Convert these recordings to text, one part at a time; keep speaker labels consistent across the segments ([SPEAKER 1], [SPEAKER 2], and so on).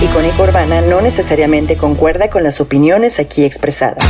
[SPEAKER 1] Icónica Urbana no necesariamente concuerda con las opiniones aquí expresadas.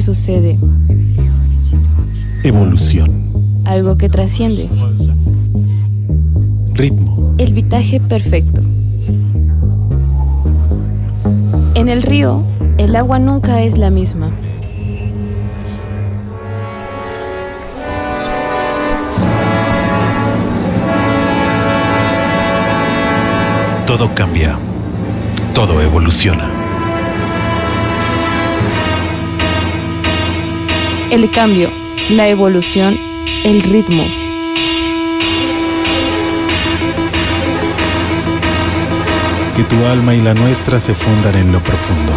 [SPEAKER 2] Que sucede.
[SPEAKER 3] Evolución.
[SPEAKER 2] Algo que trasciende.
[SPEAKER 3] Ritmo.
[SPEAKER 2] El vitaje perfecto. En el río, el agua nunca es la misma.
[SPEAKER 3] Todo cambia. Todo evoluciona.
[SPEAKER 2] El cambio, la evolución, el ritmo.
[SPEAKER 3] Que tu alma y la nuestra se fundan en lo profundo.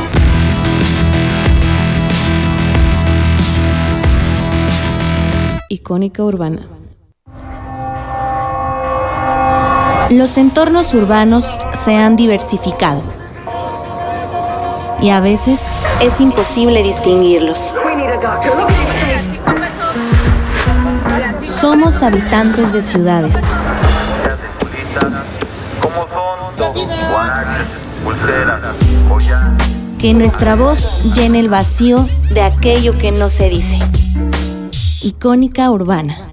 [SPEAKER 2] Icónica urbana.
[SPEAKER 4] Los entornos urbanos se han diversificado y a veces es imposible distinguirlos. Somos habitantes de ciudades. Que nuestra voz llene el vacío de aquello que no se dice. Icónica urbana.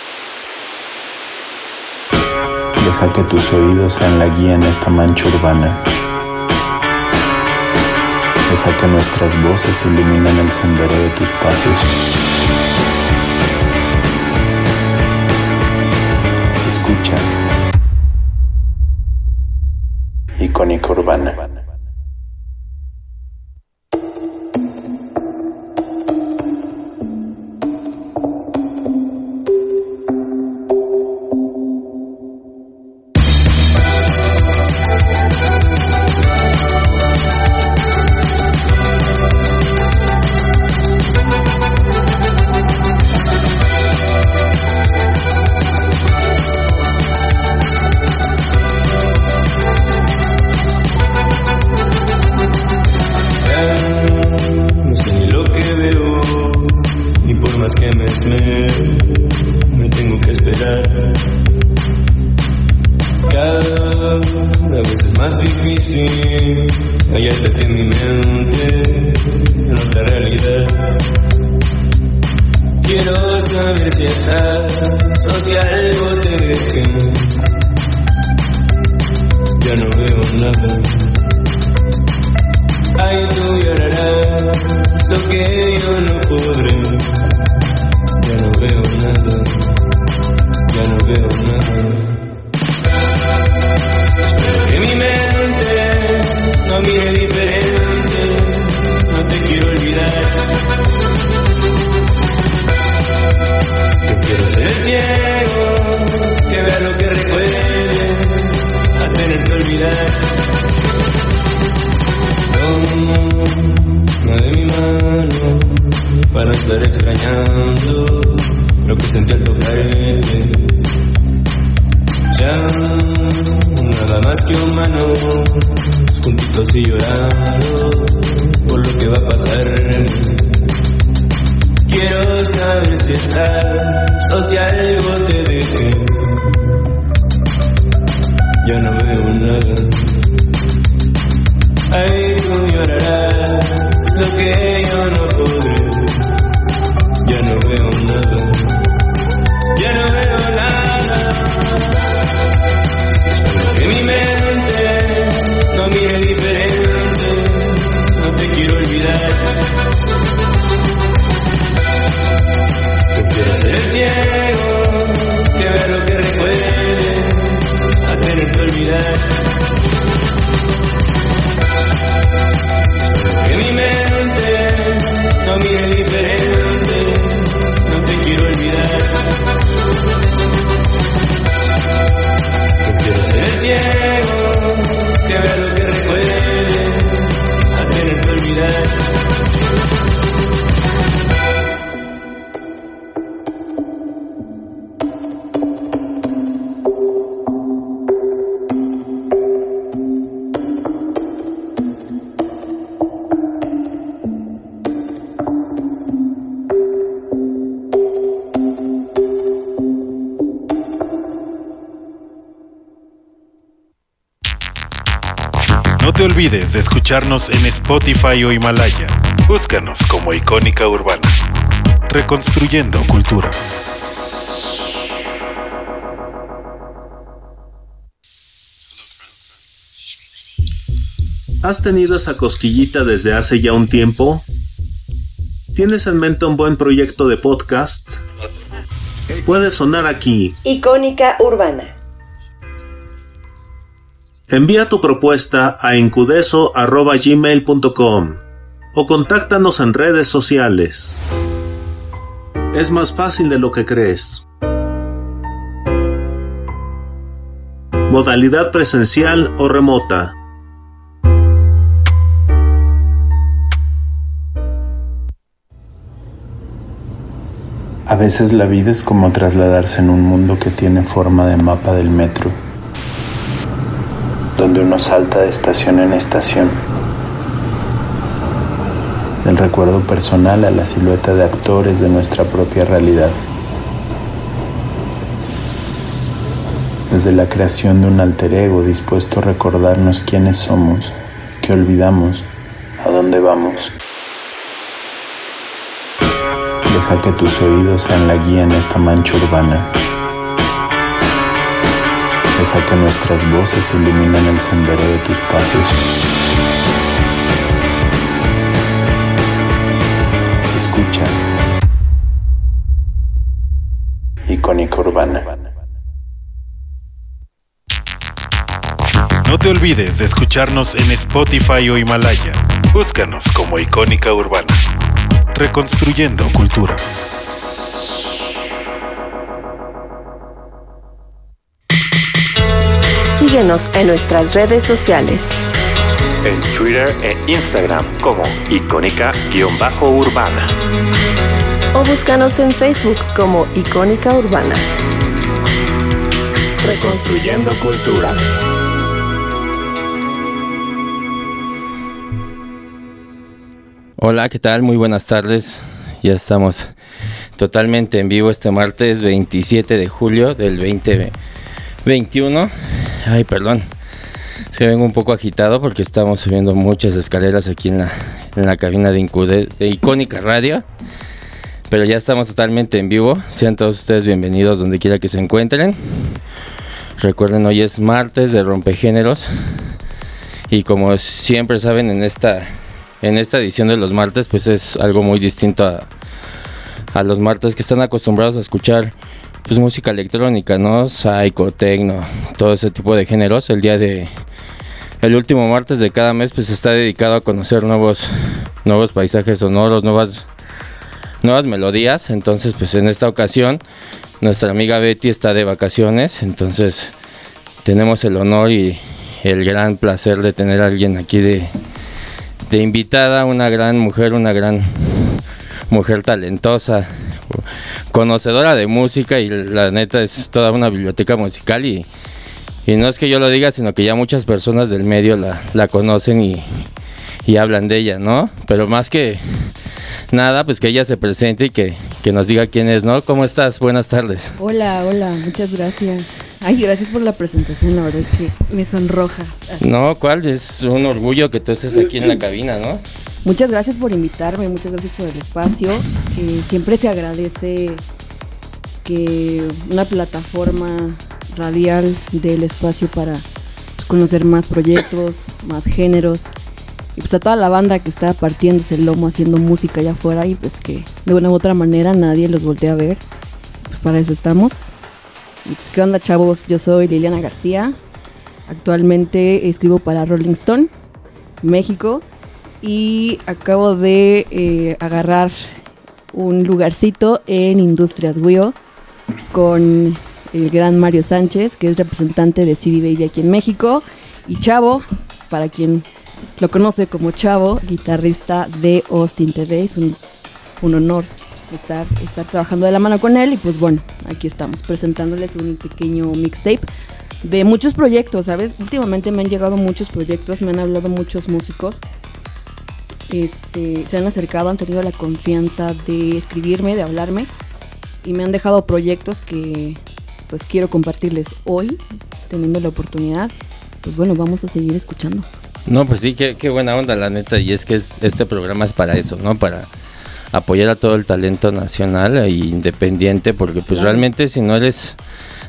[SPEAKER 3] Deja que tus oídos sean la guía en esta mancha urbana. Deja que nuestras voces iluminen el sendero de tus pasos. Escucha. Icónica Urbana.
[SPEAKER 5] Olvides de escucharnos en Spotify o Himalaya. Búscanos como Icónica Urbana. Reconstruyendo Cultura.
[SPEAKER 6] ¿Has tenido esa cosquillita desde hace ya un tiempo? ¿Tienes en mente un buen proyecto de podcast? Puede sonar aquí.
[SPEAKER 1] Icónica Urbana.
[SPEAKER 6] Envía tu propuesta a encudeso.gmail.com o contáctanos en redes sociales. Es más fácil de lo que crees. Modalidad presencial o remota.
[SPEAKER 3] A veces la vida es como trasladarse en un mundo que tiene forma de mapa del metro, donde uno salta de estación en estación, del recuerdo personal a la silueta de actores de nuestra propia realidad. Desde la creación de un alter ego dispuesto a recordarnos quiénes somos, que olvidamos, a dónde vamos. Deja que tus oídos sean la guía en esta mancha urbana. Deja que nuestras voces iluminen el sendero de tus pasos. Escucha. Icónica Urbana.
[SPEAKER 5] No te olvides de escucharnos en Spotify o Himalaya. Búscanos como Icónica Urbana. Reconstruyendo Cultura.
[SPEAKER 2] Síguenos en nuestras redes sociales.
[SPEAKER 7] En Twitter e Instagram como icónica-urbana.
[SPEAKER 2] O búscanos en Facebook como Icónica Urbana.
[SPEAKER 7] Reconstruyendo Cultura.
[SPEAKER 8] Hola, ¿qué tal? Muy buenas tardes. Ya estamos totalmente en vivo este martes 27 de julio del 2021. Ay, perdón. Se vengo un poco agitado porque estamos subiendo muchas escaleras aquí en la, en la cabina de, Incude- de Icónica Radio. Pero ya estamos totalmente en vivo. Sean todos ustedes bienvenidos donde quiera que se encuentren. Recuerden, hoy es martes de rompegéneros. Y como siempre saben, en esta, en esta edición de los martes, pues es algo muy distinto a, a los martes que están acostumbrados a escuchar pues música electrónica, ¿no? Psycho, techno, todo ese tipo de géneros. El día de el último martes de cada mes pues está dedicado a conocer nuevos nuevos paisajes sonoros, nuevas nuevas melodías. Entonces, pues en esta ocasión nuestra amiga Betty está de vacaciones, entonces tenemos el honor y el gran placer de tener a alguien aquí de, de invitada, una gran mujer, una gran mujer talentosa, conocedora de música y la neta es toda una biblioteca musical y, y no es que yo lo diga, sino que ya muchas personas del medio la, la conocen y, y hablan de ella, ¿no? Pero más que nada, pues que ella se presente y que, que nos diga quién es, ¿no? ¿Cómo estás? Buenas tardes.
[SPEAKER 9] Hola, hola, muchas gracias. Ay, gracias por la presentación, la verdad es que me sonrojas.
[SPEAKER 8] No, ¿cuál? Es un orgullo que tú estés aquí en la cabina, ¿no?
[SPEAKER 9] Muchas gracias por invitarme, muchas gracias por el espacio. Eh, siempre se agradece que una plataforma radial dé el espacio para pues, conocer más proyectos, más géneros. Y pues a toda la banda que está partiéndose el lomo haciendo música allá afuera y pues que de una u otra manera nadie los voltea a ver. Pues para eso estamos. Y pues, ¿Qué onda, chavos? Yo soy Liliana García. Actualmente escribo para Rolling Stone, México. Y acabo de eh, agarrar un lugarcito en Industrias WIO con el gran Mario Sánchez, que es representante de CD Baby aquí en México. Y Chavo, para quien lo conoce como Chavo, guitarrista de Austin TV. Es un, un honor estar, estar trabajando de la mano con él y pues bueno, aquí estamos presentándoles un pequeño mixtape de muchos proyectos, ¿sabes? Últimamente me han llegado muchos proyectos, me han hablado muchos músicos. Este, se han acercado, han tenido la confianza de escribirme, de hablarme y me han dejado proyectos que pues quiero compartirles hoy, teniendo la oportunidad. Pues bueno, vamos a seguir escuchando.
[SPEAKER 8] No, pues sí, qué, qué buena onda, la neta. Y es que es, este programa es para eso, ¿no? Para apoyar a todo el talento nacional e independiente, porque pues realmente si no eres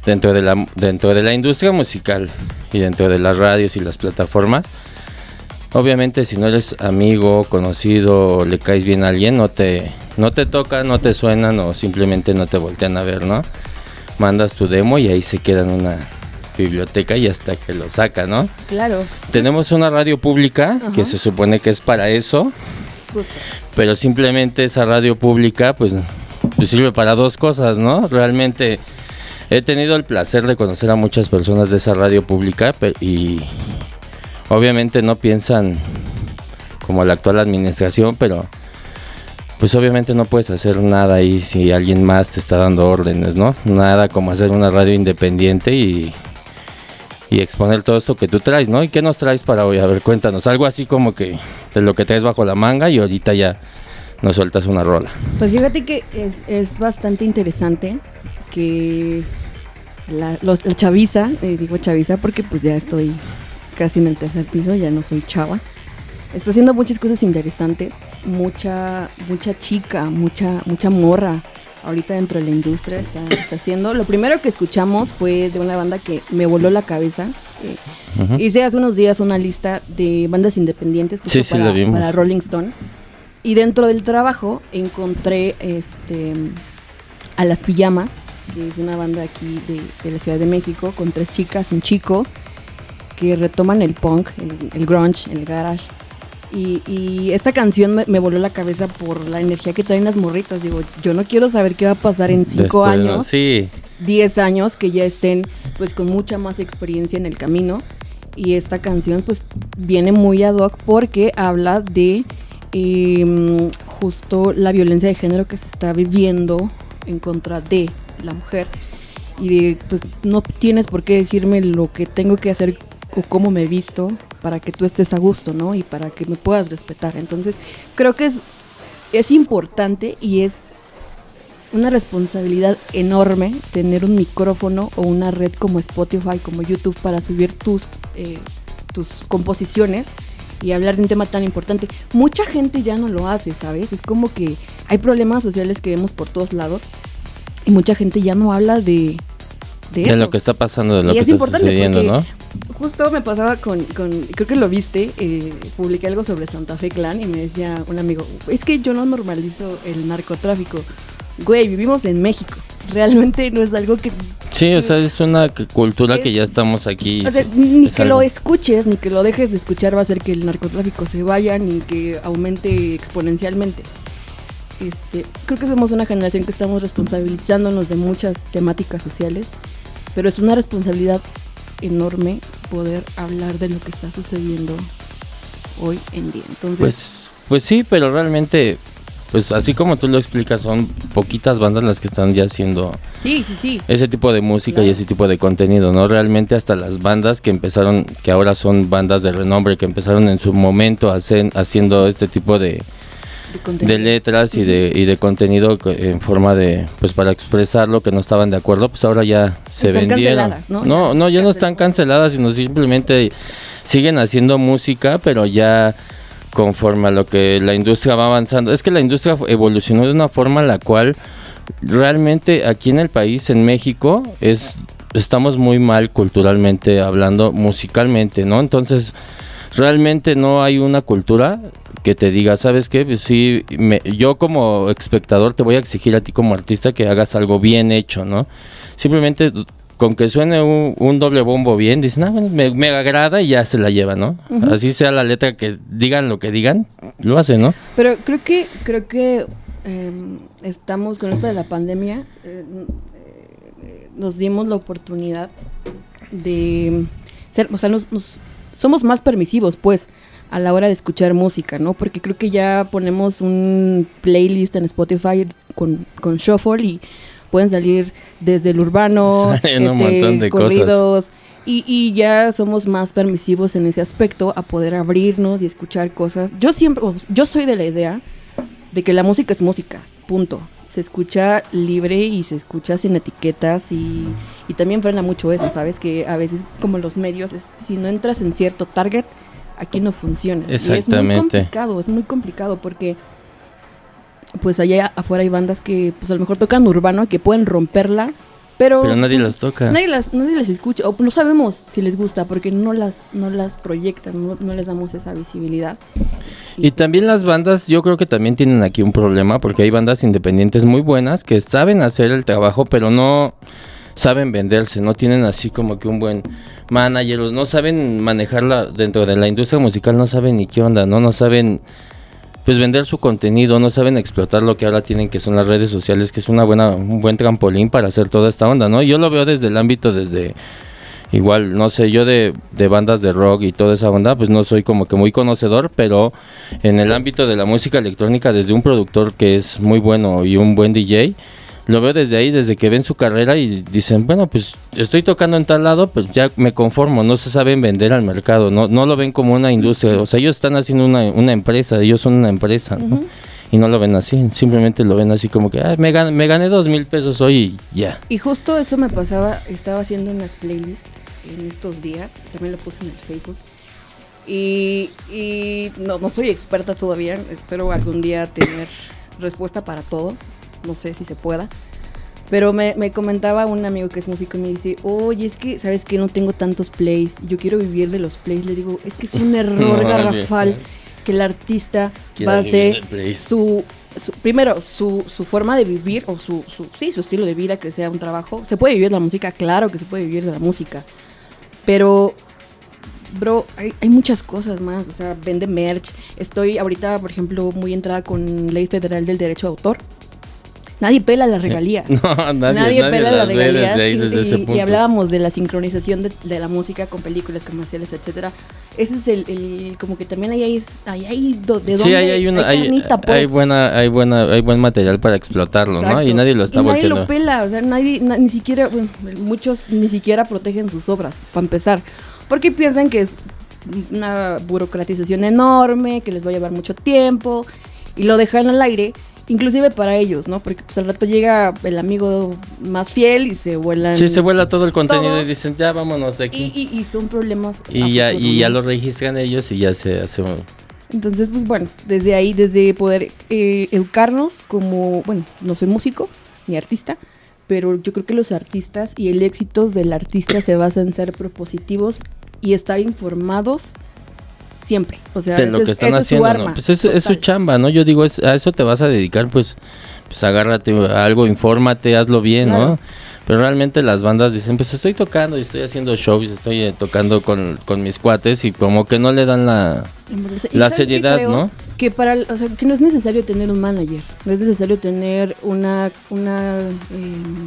[SPEAKER 8] dentro de la dentro de la industria musical y dentro de las radios y las plataformas, obviamente si no eres amigo, conocido, le caes bien a alguien, no te no te tocan, no te suenan o simplemente no te voltean a ver, ¿no? Mandas tu demo y ahí se queda en una biblioteca y hasta que lo saca, ¿no?
[SPEAKER 9] Claro.
[SPEAKER 8] Tenemos una radio pública que se supone que es para eso,
[SPEAKER 9] Justo.
[SPEAKER 8] pero simplemente esa radio pública pues, pues sirve para dos cosas, ¿no? Realmente he tenido el placer de conocer a muchas personas de esa radio pública y obviamente no piensan como la actual administración, pero pues obviamente no puedes hacer nada ahí si alguien más te está dando órdenes, ¿no? Nada como hacer una radio independiente y, y exponer todo esto que tú traes, ¿no? ¿Y qué nos traes para hoy? A ver, cuéntanos, algo así como que de lo que traes bajo la manga y ahorita ya nos sueltas una rola.
[SPEAKER 9] Pues fíjate que es, es bastante interesante que la, los- chaviza, eh, digo chaviza porque pues ya estoy casi en el tercer piso, ya no soy chava. Está haciendo muchas cosas interesantes, mucha, mucha chica, mucha, mucha morra. Ahorita dentro de la industria está, está haciendo. Lo primero que escuchamos fue de una banda que me voló la cabeza. eh,
[SPEAKER 8] Ujú.
[SPEAKER 9] Hice hace unos días una lista de bandas independientes
[SPEAKER 8] Sí, sí,
[SPEAKER 9] para, para Rolling Stone. Y dentro del trabajo encontré este a Las Pijamas, que es una banda aquí de, de la Ciudad de México, con tres chicas, un chico, que retoman el punk, el, el grunge, el garage. Y, y esta canción me, me voló la cabeza por la energía que traen las morritas. Digo, yo no quiero saber qué va a pasar en cinco
[SPEAKER 8] Después, ¿no?
[SPEAKER 9] años.
[SPEAKER 8] Sí,
[SPEAKER 9] 10 años que ya estén pues con mucha más experiencia en el camino y esta canción pues viene muy ad hoc porque habla de em, justo la violencia de género que se está viviendo en contra de la mujer y de pues no tienes por qué decirme lo que tengo que hacer o cómo me he visto para que tú estés a gusto, ¿no? Y para que me puedas respetar. Entonces, creo que es es importante y es una responsabilidad enorme tener un micrófono o una red como Spotify, como YouTube para subir tus, eh, tus composiciones y hablar de un tema tan importante. Mucha gente ya no lo hace, ¿sabes? Es como que hay problemas sociales que vemos por todos lados y mucha gente ya no habla de, de
[SPEAKER 8] de
[SPEAKER 9] eso.
[SPEAKER 8] lo que está pasando, de lo
[SPEAKER 9] Y
[SPEAKER 8] que
[SPEAKER 9] es
[SPEAKER 8] está
[SPEAKER 9] importante
[SPEAKER 8] sucediendo, ¿no?
[SPEAKER 9] Justo me pasaba con, con- creo que lo viste, eh, publiqué algo sobre Santa Fe Clan y me decía un amigo, es que yo no normalizo el narcotráfico. Güey, vivimos en México. Realmente no es algo que...
[SPEAKER 8] Sí, o sea, es una cultura que ya estamos aquí.
[SPEAKER 9] O sea, ni
[SPEAKER 8] es
[SPEAKER 9] que
[SPEAKER 8] algo-
[SPEAKER 9] lo escuches, ni que lo dejes de escuchar va a hacer que el narcotráfico se vaya, ni que aumente exponencialmente. Este, creo que somos una generación que estamos responsabilizándonos de muchas temáticas sociales, pero es una responsabilidad enorme poder hablar de lo que está sucediendo hoy en día. Entonces,
[SPEAKER 8] Pues, pues sí, pero realmente, pues así como tú lo explicas, son poquitas bandas las que están ya haciendo
[SPEAKER 9] sí, sí, sí.
[SPEAKER 8] ese tipo de música y ese tipo de contenido, ¿no? Realmente hasta las bandas que empezaron, que ahora son bandas de renombre, que empezaron en su momento hacen- haciendo este tipo de,
[SPEAKER 9] De
[SPEAKER 8] letras y de, y de contenido co- en forma de, pues para expresar lo que no estaban de acuerdo, pues ahora ya se
[SPEAKER 9] Están
[SPEAKER 8] vendieron.
[SPEAKER 9] canceladas, ¿no?
[SPEAKER 8] no, no, ya no están canceladas, sino simplemente siguen haciendo música, pero ya conforme a lo que la industria va avanzando. Es que la industria evolucionó de una forma en la cual realmente aquí en el país, en México, es estamos muy mal culturalmente hablando, musicalmente, ¿no? Entonces, realmente no hay una cultura que te diga, ¿sabes qué? Pues sí, me- yo como espectador te voy a exigir a ti como artista que hagas algo bien hecho, ¿no? Simplemente con que suene un, un doble bombo bien, dicen, ah, bueno, me, me agrada y ya se la lleva, ¿no? Así sea la letra que digan lo que digan, lo hacen, ¿no?
[SPEAKER 9] Pero creo que creo que em, estamos con esto de la pandemia eh, eh, nos dimos la oportunidad de ser, o sea, nos, nos- somos más permisivos, pues, a la hora de escuchar música, ¿no? Porque creo que ya ponemos un playlist en Spotify con, con shuffle y pueden salir desde el urbano,
[SPEAKER 8] Salen un
[SPEAKER 9] este,
[SPEAKER 8] montón de cosas.
[SPEAKER 9] y, y ya somos más permisivos en ese aspecto a poder abrirnos y escuchar cosas. Yo siempre, yo soy de la idea de que la música es música, punto. Se escucha libre y se escucha sin etiquetas y, y también frena mucho eso, ¿sabes? Que a veces como los medios, es- si no entras en cierto target, aquí no funciona. Y es muy
[SPEAKER 8] Exactamente.
[SPEAKER 9] complicado, es muy complicado porque pues allá afuera hay bandas que pues a lo mejor tocan urbano, que pueden romperla, pero,
[SPEAKER 8] Pero nadie
[SPEAKER 9] pues,
[SPEAKER 8] las toca.
[SPEAKER 9] Nadie las, nadie las escucha, o no sabemos si les gusta porque no las, no las proyectan, no, no les damos esa visibilidad.
[SPEAKER 8] Y también las bandas, yo creo que también tienen aquí un problema, porque hay bandas independientes muy buenas que saben hacer el trabajo, pero no saben venderse, no tienen así como que un buen manager, no saben manejarla dentro de la industria musical, no saben ni qué onda, ¿no? No saben pues vender su contenido, no saben explotar lo que ahora tienen que son las redes sociales, que es una buena un buen trampolín para hacer toda esta onda, ¿no? Yo lo veo desde el ámbito desde igual, no sé, yo de, de bandas de rock y toda esa onda, pues no soy como que muy conocedor, pero en el ámbito de la música electrónica, desde un productor que es muy bueno y un buen DJ, lo veo desde ahí, desde que ven su carrera y dicen, bueno, pues estoy tocando en tal lado, pues ya me conformo, no se saben vender al mercado, no, no lo ven como una industria, o sea, ellos están haciendo una, una empresa, ellos son una empresa, ¿no? Y no lo ven así, simplemente lo ven así como que, "Ay, me, gané, me gané dos mil pesos hoy y ya.
[SPEAKER 9] Y justo eso me pasaba, estaba haciendo unas playlists en estos días, también lo puse en el Facebook. Y, y no, no soy experta todavía, espero algún día tener respuesta para todo, no sé si se pueda. Pero me, me comentaba un amigo que es músico y me dice, oye, es que, ¿sabes que No tengo tantos plays, yo quiero vivir de los plays. Le digo, es que es un error
[SPEAKER 8] No,
[SPEAKER 9] garrafal que el artista va a hacer su, su- primero, su, su forma de vivir o su, su, sí, su estilo de vida, que sea un trabajo. Se puede vivir de la música, claro que se puede vivir de la música. Pero, bro, hay, hay muchas cosas más. O sea, vende merch. Estoy ahorita, por ejemplo, muy entrada con Ley Federal del Derecho de Autor. Nadie pela la regalía.
[SPEAKER 8] No, nadie, nadie
[SPEAKER 9] pela
[SPEAKER 8] las
[SPEAKER 9] las regalías.
[SPEAKER 8] desde ahí,
[SPEAKER 9] y,
[SPEAKER 8] desde
[SPEAKER 9] y-
[SPEAKER 8] ese
[SPEAKER 9] y hablábamos de la sincronización de, de la música con películas comerciales, etcétera. Ese es el, el- como que también ahí hay, ahí hay do- de dónde
[SPEAKER 8] Sí, ahí hay, una, hay,
[SPEAKER 9] carnita, pues.
[SPEAKER 8] hay buena, hay buena, hay buen material para explotarlo, ¿no? Y nadie lo está
[SPEAKER 9] Y nadie lo pela, o sea, nadie, na- ni siquiera, bueno, muchos ni siquiera protegen sus obras, para empezar. Porque piensan que es una burocratización enorme, que les va a llevar mucho tiempo, y lo dejan al aire, inclusive para ellos, ¿no? Porque pues al rato llega el amigo más fiel y se vuelan...
[SPEAKER 8] Sí, se vuela todo el contenido
[SPEAKER 9] todo.
[SPEAKER 8] y dicen, ya vámonos de aquí.
[SPEAKER 9] y- y son problemas.
[SPEAKER 8] Y, ya,
[SPEAKER 9] futuro,
[SPEAKER 8] y ya
[SPEAKER 9] ¿no?
[SPEAKER 8] lo registran ellos y ya se hace. un-
[SPEAKER 9] Entonces, pues bueno, desde ahí, desde poder eh, educarnos como, bueno, no soy músico ni artista, pero yo creo que los artistas y el éxito del artista se basa en ser propositivos y estar informados siempre. O sea,
[SPEAKER 8] de lo que
[SPEAKER 9] es-
[SPEAKER 8] están
[SPEAKER 9] esa es su
[SPEAKER 8] haciendo,
[SPEAKER 9] arma,
[SPEAKER 8] ¿no? Pues es, es su chamba, ¿no? Yo digo, a eso te vas a dedicar, pues, pues agárrate a algo, infórmate, hazlo bien, ¿no? Pero realmente las bandas dicen, pues estoy tocando y estoy haciendo shows, estoy eh, tocando con, con mis cuates y como que no le dan la... La
[SPEAKER 9] ¿sabes qué
[SPEAKER 8] seriedad? ¿no?
[SPEAKER 9] Que para, o sea, que no es necesario tener un manager, no es necesario tener una, una em,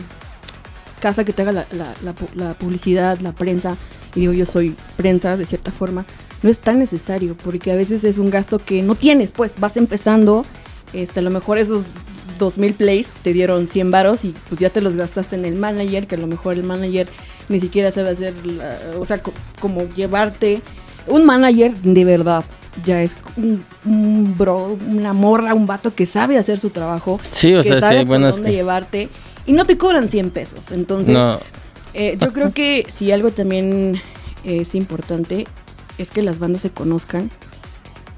[SPEAKER 9] casa que te haga la, la- la la publicidad, la prensa, y digo yo soy prensa de cierta forma, no es tan necesario, porque a veces es un gasto que no tienes, pues vas empezando, este, a lo mejor esos 2000 plays te dieron 100 varos y pues ya te los gastaste en el manager, que a lo mejor el manager ni siquiera sabe hacer, la- o sea, co- como llevarte un manager de verdad. Ya es un, un bro, una morra, un vato que sabe hacer su trabajo.
[SPEAKER 8] Sí, o
[SPEAKER 9] que
[SPEAKER 8] sea,
[SPEAKER 9] sabe por dónde
[SPEAKER 8] que-
[SPEAKER 9] llevarte. Y no te cobran 100 pesos. Entonces,
[SPEAKER 8] No,
[SPEAKER 9] eh, yo creo que si algo también es importante es que las bandas se conozcan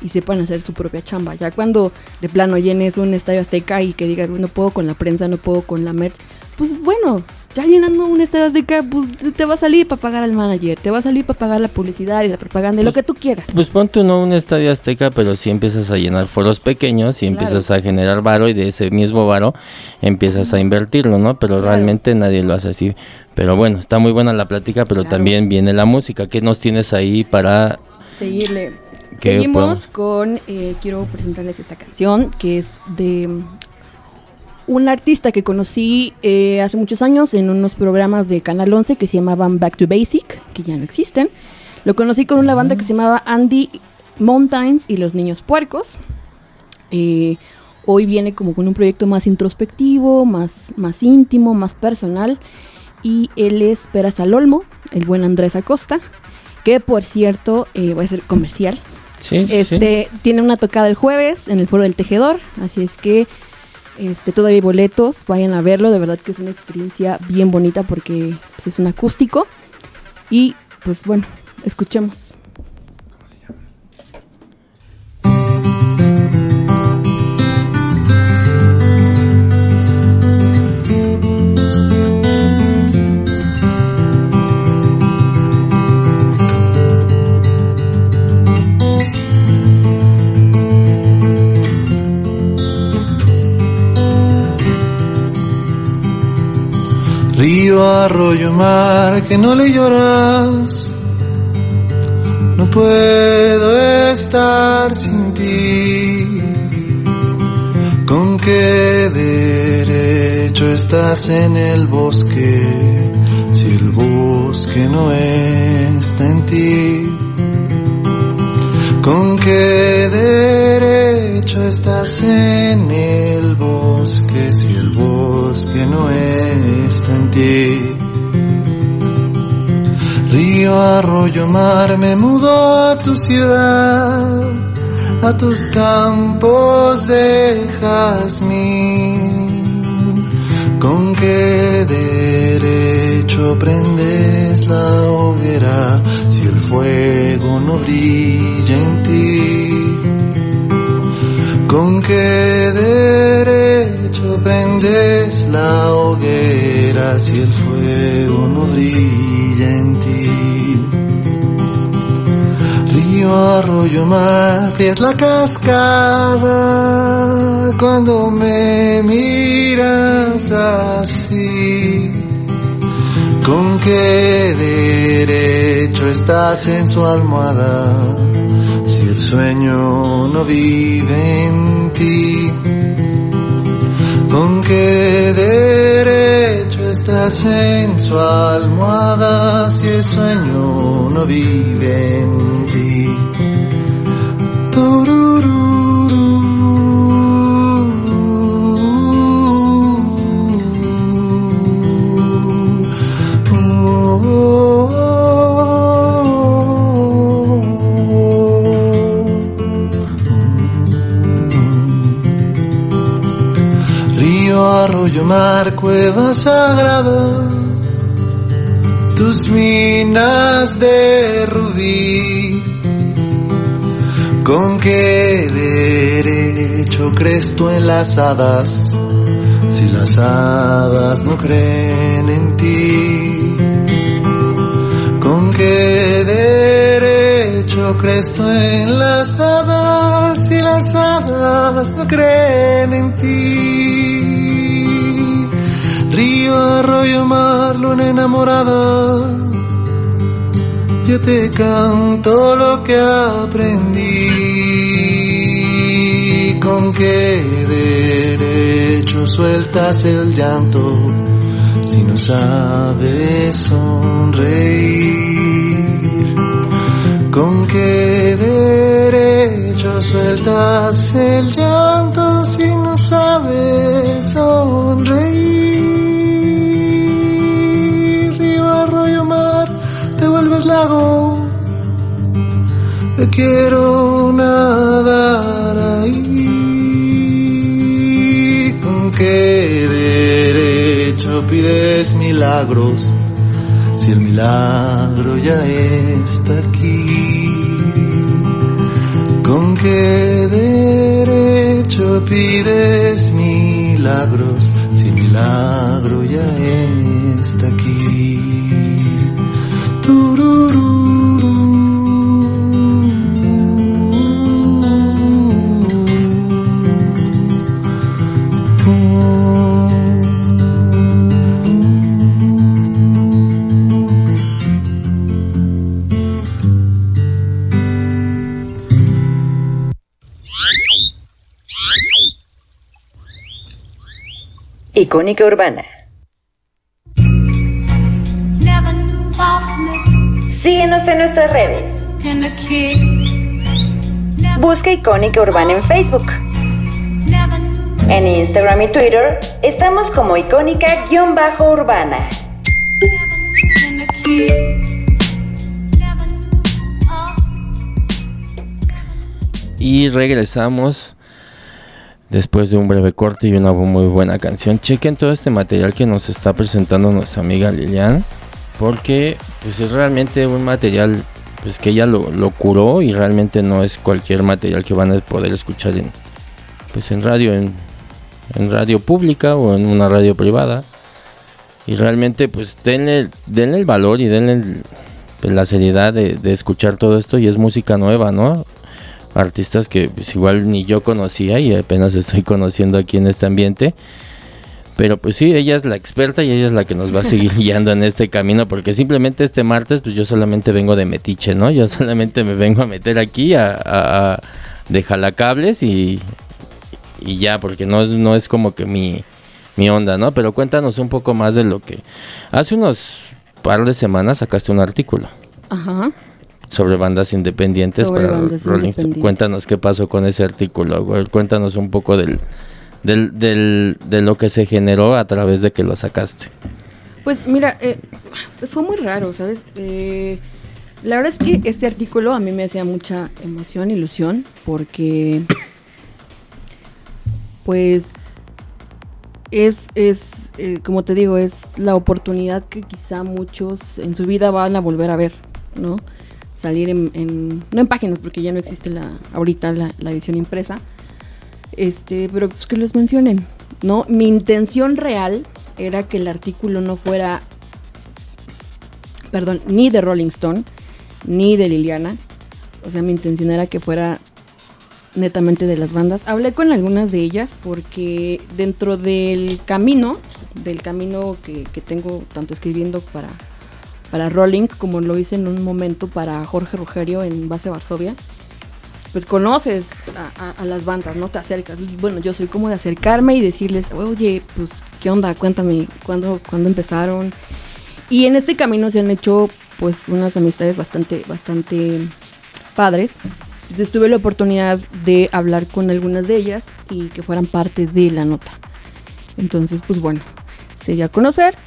[SPEAKER 9] y sepan hacer su propia chamba. Ya cuando de plano llenes un estadio azteca y que digas, no puedo con la prensa, no puedo con la merch, pues bueno, ya llenando un estadio azteca, pues te- va a salir para pagar al manager, te va a salir para pagar la publicidad y la propaganda y lo que tú quieras.
[SPEAKER 8] pues pon tú no un estadio azteca, pero sí empiezas a llenar foros pequeños y empiezas a generar varo y de ese mismo varo empiezas a invertirlo, ¿no? Pero realmente nadie lo hace así. Pero bueno, está muy buena la plática, pero
[SPEAKER 9] Claro.
[SPEAKER 8] también viene la música. ¿Qué nos tienes ahí para
[SPEAKER 9] Seguirle.
[SPEAKER 8] ¿Qué
[SPEAKER 9] Seguimos
[SPEAKER 8] podemos?
[SPEAKER 9] con, eh, quiero presentarles esta canción que es de un artista que conocí eh, hace muchos años en unos programas de Canal 11 que se llamaban Back to Basic, que ya no existen. Lo conocí con una banda que se llamaba Andy Mountains y los Niños Puercos. Eh, hoy viene como con un proyecto más introspectivo, más, más íntimo, más personal. Y él es Peras al Olmo, el buen Andrés Acosta, que por cierto eh, va a ser comercial.
[SPEAKER 8] Sí, sí, sí.
[SPEAKER 9] Este tiene una tocada el jueves en el Foro del Tejedor, así es que este todavía hay boletos, vayan a verlo, de verdad que es una experiencia bien bonita porque pues, es un acústico y pues bueno, escuchemos.
[SPEAKER 10] Arroyo, mar, que no le lloras. No puedo estar sin ti. ¿Con qué derecho estás en el bosque si el bosque no está en ti? ¿Con qué derecho estás en el bosque si el bosque no está en ti? Río, arroyo, mar, me mudo a tu ciudad, a tus campos de jazmín. ¿Con qué derecho prendes la hoguera si el fuego no brilla en ti? ¿Con qué derecho prendes la hoguera si el fuego no brilla en ti? Río, arroyo, mar, es la cascada cuando me miras así. ¿Con qué derecho estás en su almohada si el sueño no vive en ti? ¿Con qué derecho estás en su almohada si el sueño no vive en ti? Arroyo, mar, cueva sagrada, tus minas de rubí. ¿Con qué derecho crees tú en las hadas si las hadas no creen en ti? ¿Con qué derecho crees tú en las hadas si las hadas no creen en ti? Río, arroyo, mar, luna enamorada, yo te canto lo que aprendí. ¿Con qué derecho sueltas el llanto si no sabes sonreír? ¿Con qué derecho sueltas el llanto si no sabes sonreír? Lago. Quiero nadar ahí. ¿Con qué derecho pides milagros si el milagro ya está aquí? ¿Con qué derecho pides milagros si el milagro ya está aquí?
[SPEAKER 1] Icónica Urbana. Síguenos en nuestras redes. Busca Icónica Urbana en Facebook. En Instagram y Twitter estamos como icónica-urbana.
[SPEAKER 8] Y regresamos después de un breve corte y una muy buena canción. Chequen todo este material que nos está presentando nuestra amiga Lilian. Porque pues es realmente un material pues que ella lo, lo curó y realmente no es cualquier material que van a poder escuchar en pues en radio en, en radio pública o en una radio privada y realmente pues denle, denle el valor y denle el- pues, la seriedad de, de escuchar todo esto y es música nueva no artistas que pues, igual ni yo conocía y apenas estoy conociendo aquí en este ambiente Pero pues sí, ella es la experta y ella es la que nos va a seguir guiando en este camino, porque simplemente este martes, pues yo solamente vengo de metiche, ¿no? Yo solamente me vengo a meter aquí a, a, a de jalacables y, y ya, porque no, es- no es como que mi, mi onda, ¿no? Pero cuéntanos un poco más de lo que... Hace unos par de semanas sacaste un artículo
[SPEAKER 9] Ajá.
[SPEAKER 8] Sobre bandas independientes
[SPEAKER 9] Sobre
[SPEAKER 8] para
[SPEAKER 9] bandas
[SPEAKER 8] Rolling Stone.
[SPEAKER 9] independientes.
[SPEAKER 8] Cuéntanos qué pasó con ese artículo, güey. Cuéntanos un poco del, del, del- de lo que se generó a través de que lo sacaste.
[SPEAKER 9] Pues mira, eh, fue muy raro, ¿sabes? Eh, la verdad es que este artículo a mí me hacía mucha emoción, ilusión, porque pues es, es eh, como te digo, es la oportunidad que quizá muchos en su vida van a volver a ver, ¿no? Salir en, en- no en páginas, porque ya no existe la, ahorita la, edición impresa, este, pero pues que les mencionen, ¿no? Mi intención real era que el artículo no fuera, perdón, ni de Rolling Stone, ni de Liliana. O sea, mi intención era que fuera netamente de las bandas. Hablé con algunas de ellas porque dentro del camino, del camino que, que tengo tanto escribiendo para, para Rolling como lo hice en un momento para Jorge Rugerio en Base Varsovia, pues conoces a, a- a las bandas, ¿no? Te acercas. Bueno, yo soy como de acercarme y decirles, oye, pues, ¿qué onda? Cuéntame, ¿cuándo, ¿cuándo empezaron? Y en este camino se han hecho, pues, unas amistades bastante, bastante padres. Entonces tuve la oportunidad de hablar con algunas de ellas y que fueran parte de la nota. Entonces, pues bueno, se dio a conocer.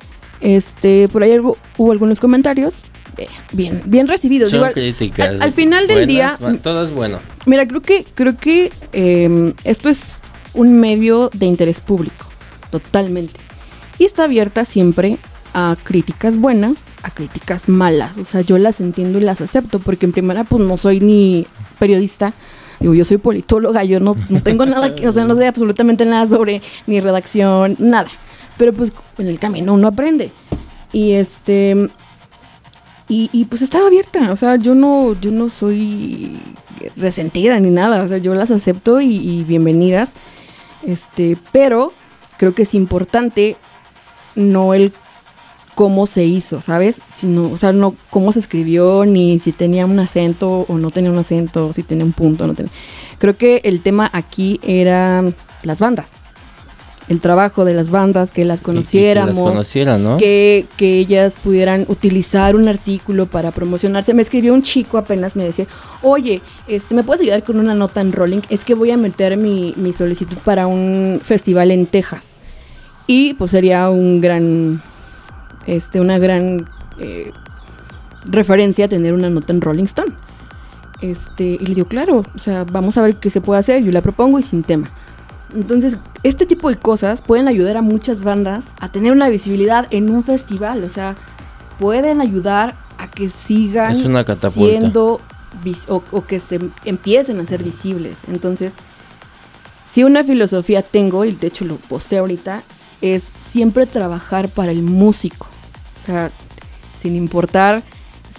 [SPEAKER 9] Este, por ahí hubo, hubo algunos comentarios. eh, Bien, bien recibidos.
[SPEAKER 8] Son críticas.
[SPEAKER 9] al- al final del
[SPEAKER 8] buenas,
[SPEAKER 9] día-
[SPEAKER 8] todo es bueno.
[SPEAKER 9] Mira, creo que, creo que eh, esto es un medio de interés público, totalmente. Y está abierta siempre a críticas buenas, a críticas malas. O sea, yo las entiendo y las acepto, porque en primera, pues no soy ni periodista. Digo, yo soy politóloga, yo no, no tengo nada, que, o sea, no sé absolutamente nada sobre ni redacción, nada. Pero pues en el camino uno aprende. Y este, y, y, pues estaba abierta, o sea, yo no, yo no soy resentida ni nada, o sea, yo las acepto y, bienvenidas. Este, pero creo que es importante no el cómo se hizo, ¿sabes? Sino, o sea, no cómo se escribió, ni si tenía un acento o no tenía un acento, si tenía un punto no tenía. Creo que el tema aquí era las bandas. El trabajo de las bandas, que las
[SPEAKER 8] que
[SPEAKER 9] conociéramos
[SPEAKER 8] las conocieran, ¿no?
[SPEAKER 9] que, que ellas pudieran utilizar un artículo para promocionarse. Me escribió un chico apenas, me decía, oye, este, ¿me puedes ayudar con una nota en Rolling? Es que voy a meter mi, mi solicitud para un festival en Texas. Y pues sería un gran, este, una gran eh, referencia tener una nota en Rolling Stone. Este, y le digo, claro, o sea, vamos a ver qué se puede hacer, yo la propongo y sin tema. Entonces, este tipo de cosas pueden ayudar a muchas bandas a tener una visibilidad en un festival. O sea, pueden ayudar a que sigan
[SPEAKER 8] Es una catapulta.
[SPEAKER 9] siendo o que se empiecen a ser visibles. Entonces, si una filosofía tengo, y de hecho lo posté ahorita, es siempre trabajar para el músico. O sea, sin importar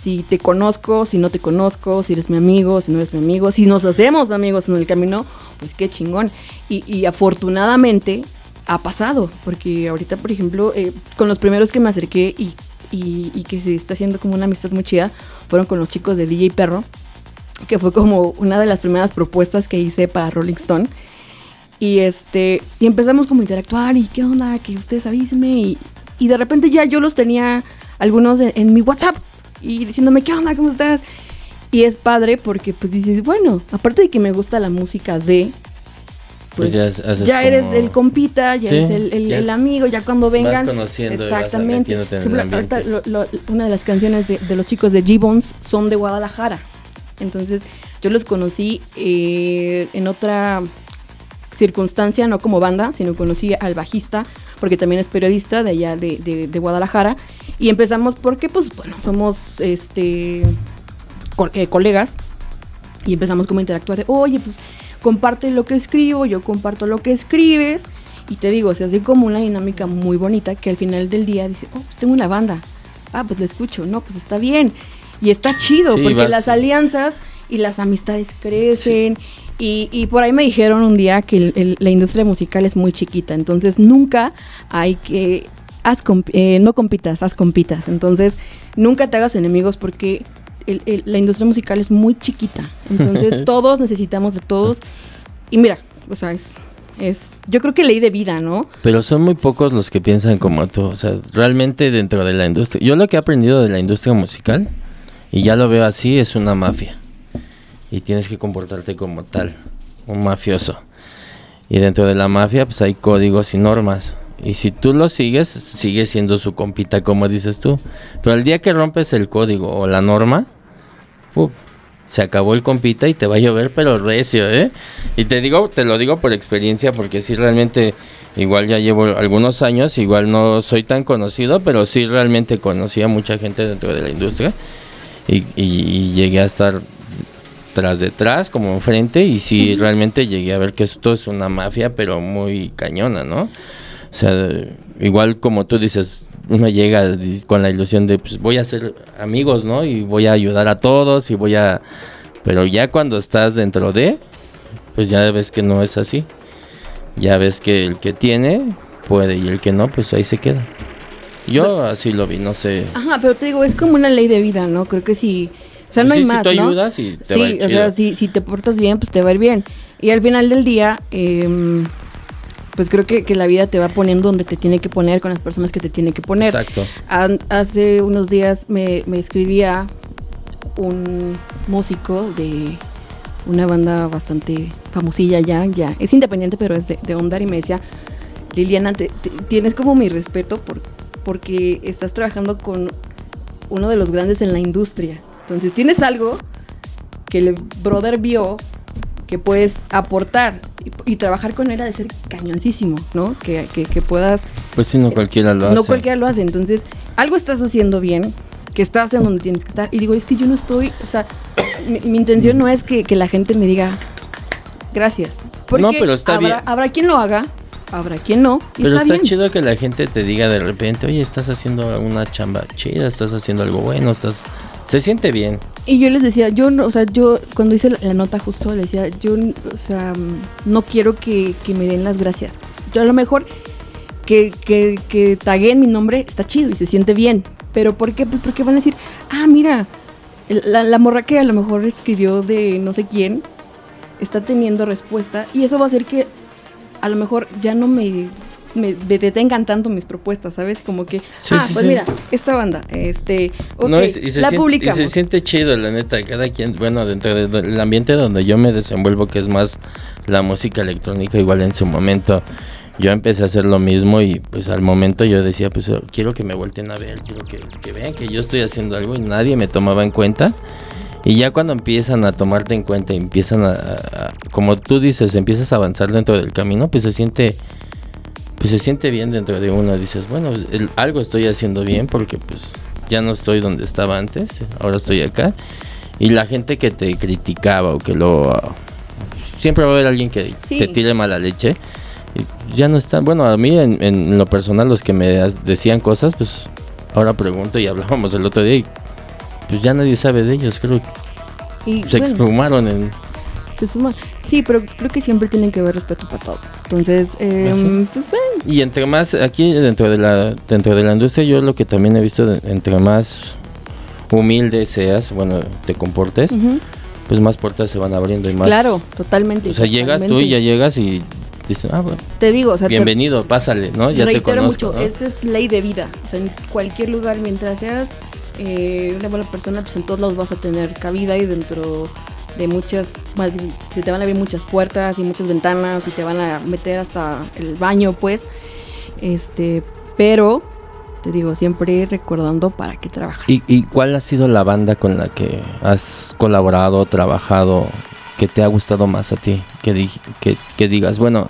[SPEAKER 9] si te conozco, si no te conozco, si eres mi amigo, si no eres mi amigo, si nos hacemos amigos en el camino, pues qué chingón. Y, y afortunadamente ha pasado, porque ahorita, por ejemplo, eh, con los primeros que me acerqué y, y- que se está haciendo como una amistad muy chida, fueron con los chicos de DJ Perro, que fue como una de las primeras propuestas que hice para Rolling Stone. Y este, y empezamos como a interactuar y qué onda, que ustedes avísenme y, y de repente ya yo los tenía algunos en, en mi WhatsApp y diciéndome qué onda, cómo estás. Y es padre porque pues dices, bueno, aparte de que me gusta la música de,
[SPEAKER 8] Pues
[SPEAKER 9] pues,
[SPEAKER 8] ya
[SPEAKER 9] eres
[SPEAKER 8] como-
[SPEAKER 9] el compita, ya
[SPEAKER 8] Sí,
[SPEAKER 9] eres el, el- amigo, ya cuando vengan.
[SPEAKER 8] conociendo y vas
[SPEAKER 9] exactamente.
[SPEAKER 8] en el
[SPEAKER 9] ahorita
[SPEAKER 8] ambiente.
[SPEAKER 9] lo- lo- una de las canciones de, de los chicos de G-Bones son de Guadalajara. Entonces, yo los conocí eh, en otra circunstancia, no como banda, sino conocí al bajista, porque también es periodista de allá de, de- de Guadalajara. Y empezamos porque, pues, bueno, somos este co- eh, colegas. Y empezamos como a interactuar de, oye, pues, comparte lo que escribo, yo comparto lo que escribes. Y te digo, se hace como una dinámica muy bonita que al final del día dice, oh, pues tengo una banda. Ah, pues la escucho. No, pues está bien. Y está chido,
[SPEAKER 8] Sí,
[SPEAKER 9] porque
[SPEAKER 8] vas-
[SPEAKER 9] las alianzas y las amistades crecen. Y, y por ahí me dijeron un día que el- el- la industria musical es muy chiquita, entonces nunca hay que... Haz comp- eh, no compitas, haz compitas. Entonces, nunca te hagas enemigos porque el- el- la industria musical es muy chiquita. Entonces, todos necesitamos de todos. Y mira, o sea, es, es yo creo que ley de vida, ¿no?
[SPEAKER 8] Pero son muy pocos los que piensan como tú. O sea, realmente dentro de la industria. Yo lo que he aprendido de la industria musical, y ya lo veo así, es una mafia. Y tienes que comportarte como tal, un mafioso. Y dentro de la mafia, pues hay códigos y normas. Y si tú lo sigues, sigue siendo su compita, como dices tú. Pero el día que rompes el código o la norma, uf, se acabó el compita y te va a llover, pero recio, ¿eh? Y te digo, te lo digo por experiencia, porque sí realmente, igual ya llevo algunos años, igual no soy tan conocido, pero sí realmente conocí a mucha gente dentro de la industria y, llegué a estar tras detrás, como enfrente, y sí realmente llegué a ver que esto es una mafia, pero muy cañona, ¿no? O sea, igual como tú dices, uno llega con la ilusión de, pues voy a ser amigos, ¿no? Y voy a ayudar a todos y voy a... Pero ya cuando estás dentro de, pues ya ves que no es así. Ya ves que el que tiene puede y el que no, pues ahí se queda. Yo así lo vi, no sé.
[SPEAKER 9] Ajá, pero te digo, es como una ley de vida, ¿no? Creo que si... O sea, no
[SPEAKER 8] Sí,
[SPEAKER 9] hay
[SPEAKER 8] si
[SPEAKER 9] más,
[SPEAKER 8] tú
[SPEAKER 9] ¿no?
[SPEAKER 8] ayudas y te
[SPEAKER 9] sí,
[SPEAKER 8] va a ir
[SPEAKER 9] o sea,
[SPEAKER 8] chido.
[SPEAKER 9] si, si te portas bien, pues te va a ir bien. Y al final del día, em, pues creo que, que la vida te va poniendo donde te tiene que poner, con las personas que te tiene que poner.
[SPEAKER 8] Exacto.
[SPEAKER 9] An- hace unos días me, me escribía un músico de una banda bastante famosilla ya, ya. Es independiente, pero es de, de Ondar y me decía, Liliana, te- te- tienes como mi respeto por, porque estás trabajando con uno de los grandes en la industria. Entonces tienes algo que el brother vio que puedes aportar y, y trabajar con él ha de ser cañoncísimo, ¿no? Que, que, que puedas
[SPEAKER 8] Pues si no cualquiera lo hace.
[SPEAKER 9] no cualquiera lo hace. Entonces, algo estás haciendo bien, que estás en donde tienes que estar. Y digo, es que yo no estoy, o sea, mi, mi intención no es que, que la gente me diga gracias. Porque
[SPEAKER 8] No, pero está
[SPEAKER 9] habrá,
[SPEAKER 8] bien.
[SPEAKER 9] habrá quien lo haga, habrá quien no. Y
[SPEAKER 8] Pero
[SPEAKER 9] está,
[SPEAKER 8] está,
[SPEAKER 9] bien.
[SPEAKER 8] chido que la gente te diga de repente, oye, estás haciendo una chamba chida, estás haciendo algo bueno, estás... Se siente bien.
[SPEAKER 9] Y yo les decía, yo no, o sea, yo cuando hice la, nota justo le decía, yo, o sea, no quiero que, que me den las gracias. Yo a lo mejor que, que, que mi nombre está chido y se siente bien. Pero ¿por qué? Pues porque van a decir, ah, mira, la, la morra que a lo mejor escribió de no sé quién está teniendo respuesta y eso va a hacer que a lo mejor ya no me, me, me detengan tanto mis propuestas, ¿sabes? Como que,
[SPEAKER 8] Sí,
[SPEAKER 9] ah,
[SPEAKER 8] sí,
[SPEAKER 9] pues
[SPEAKER 8] sí.
[SPEAKER 9] mira, esta banda, este, ok,
[SPEAKER 8] No, y, y
[SPEAKER 9] la
[SPEAKER 8] siente, y
[SPEAKER 9] publicamos.
[SPEAKER 8] se siente chido, la neta, cada quien, bueno, dentro de- del ambiente donde yo me desenvuelvo, que es más la música electrónica, igual en su momento, yo empecé a hacer lo mismo y pues al momento yo decía, pues eh, quiero que me vuelten a ver, quiero que, que vean que yo estoy haciendo algo y nadie me tomaba en cuenta. Y ya cuando empiezan a tomarte en cuenta y empiezan a, a- a- como tú dices, empiezas a avanzar dentro del camino, pues se siente, pues se siente bien dentro de uno. Dices, bueno, el- algo estoy haciendo bien porque pues ya no estoy donde estaba antes, ahora estoy acá. Y la gente que te criticaba o que lo... siempre va a haber alguien que
[SPEAKER 9] Sí.
[SPEAKER 8] te tire mala leche. Y ya no están, bueno, a mí en, en lo personal los que me decían cosas, pues ahora pregunto y hablábamos el otro día y pues ya nadie sabe de ellos, creo
[SPEAKER 9] Y,
[SPEAKER 8] se
[SPEAKER 9] bueno,
[SPEAKER 8] exhumaron en...
[SPEAKER 9] suma. Sí, pero creo que siempre tienen que haber respeto para todo. Entonces, em, pues ven.
[SPEAKER 8] Y entre más, aquí dentro de la dentro de la industria, yo lo que también he visto, entre más humilde seas, bueno, te comportes, pues más puertas se van abriendo y más...
[SPEAKER 9] Claro, totalmente.
[SPEAKER 8] O sea, llegas tú y ya llegas y dices, ah, bueno,
[SPEAKER 9] Te digo, o sea, te-
[SPEAKER 8] bienvenido, pásale, ¿no? Ya te
[SPEAKER 9] reitero
[SPEAKER 8] conozco,
[SPEAKER 9] mucho,
[SPEAKER 8] ¿no?
[SPEAKER 9] esa es ley de vida. O sea, en cualquier lugar, mientras seas eh, una buena persona, pues en todos lados vas a tener cabida y dentro de muchas, más se te van a abrir muchas puertas y muchas ventanas y te van a meter hasta el baño, pues. Este, pero te digo, siempre recordando para qué trabajas.
[SPEAKER 8] ¿Y, ¿Y cuál ha sido la banda con la que has colaborado, trabajado, que te ha gustado más a ti? Que, di- que, que digas, bueno,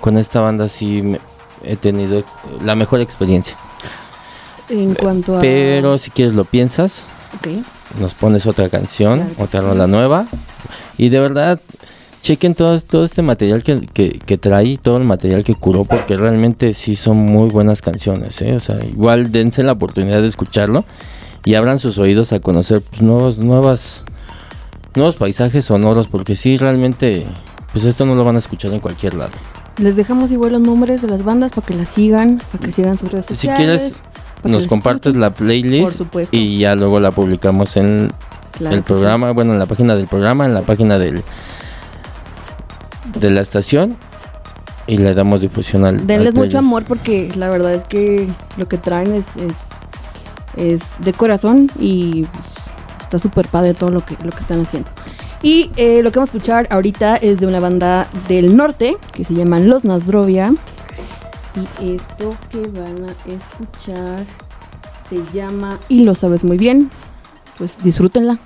[SPEAKER 8] con esta banda sí me- he tenido la mejor experiencia.
[SPEAKER 9] En cuanto a.
[SPEAKER 8] Pero si quieres lo piensas,
[SPEAKER 9] Ok
[SPEAKER 8] nos pones otra canción,
[SPEAKER 9] claro.
[SPEAKER 8] otra rola nueva. Y de verdad, chequen todo, todo este material que, que, que, trae, todo el material que curó, porque realmente sí son muy buenas canciones. ¿eh? O sea, igual dense la oportunidad de escucharlo y abran sus oídos a conocer pues, nuevos, nuevas, nuevos paisajes sonoros, porque sí, realmente, pues esto no lo van a escuchar en cualquier lado.
[SPEAKER 11] Les dejamos igual los nombres de las bandas para que las sigan, para que sigan sus redes sociales. Si quieres,
[SPEAKER 8] nos compartes la playlist
[SPEAKER 11] Por supuesto.
[SPEAKER 8] y ya luego la publicamos en
[SPEAKER 11] claro
[SPEAKER 8] el
[SPEAKER 11] programa, sí.
[SPEAKER 8] bueno, en la página del programa, en la página del de la estación y le damos difusión al.
[SPEAKER 11] Denles al
[SPEAKER 8] mucho
[SPEAKER 11] amor porque la verdad es que lo que traen es, es, es de corazón y pues, está súper padre todo lo que, lo que están haciendo. Y eh, lo que vamos a escuchar ahorita es de una banda del norte que se llaman Los Nasdrovia. Y esto que van a escuchar se llama Y lo sabes muy bien. Pues disfrútenla.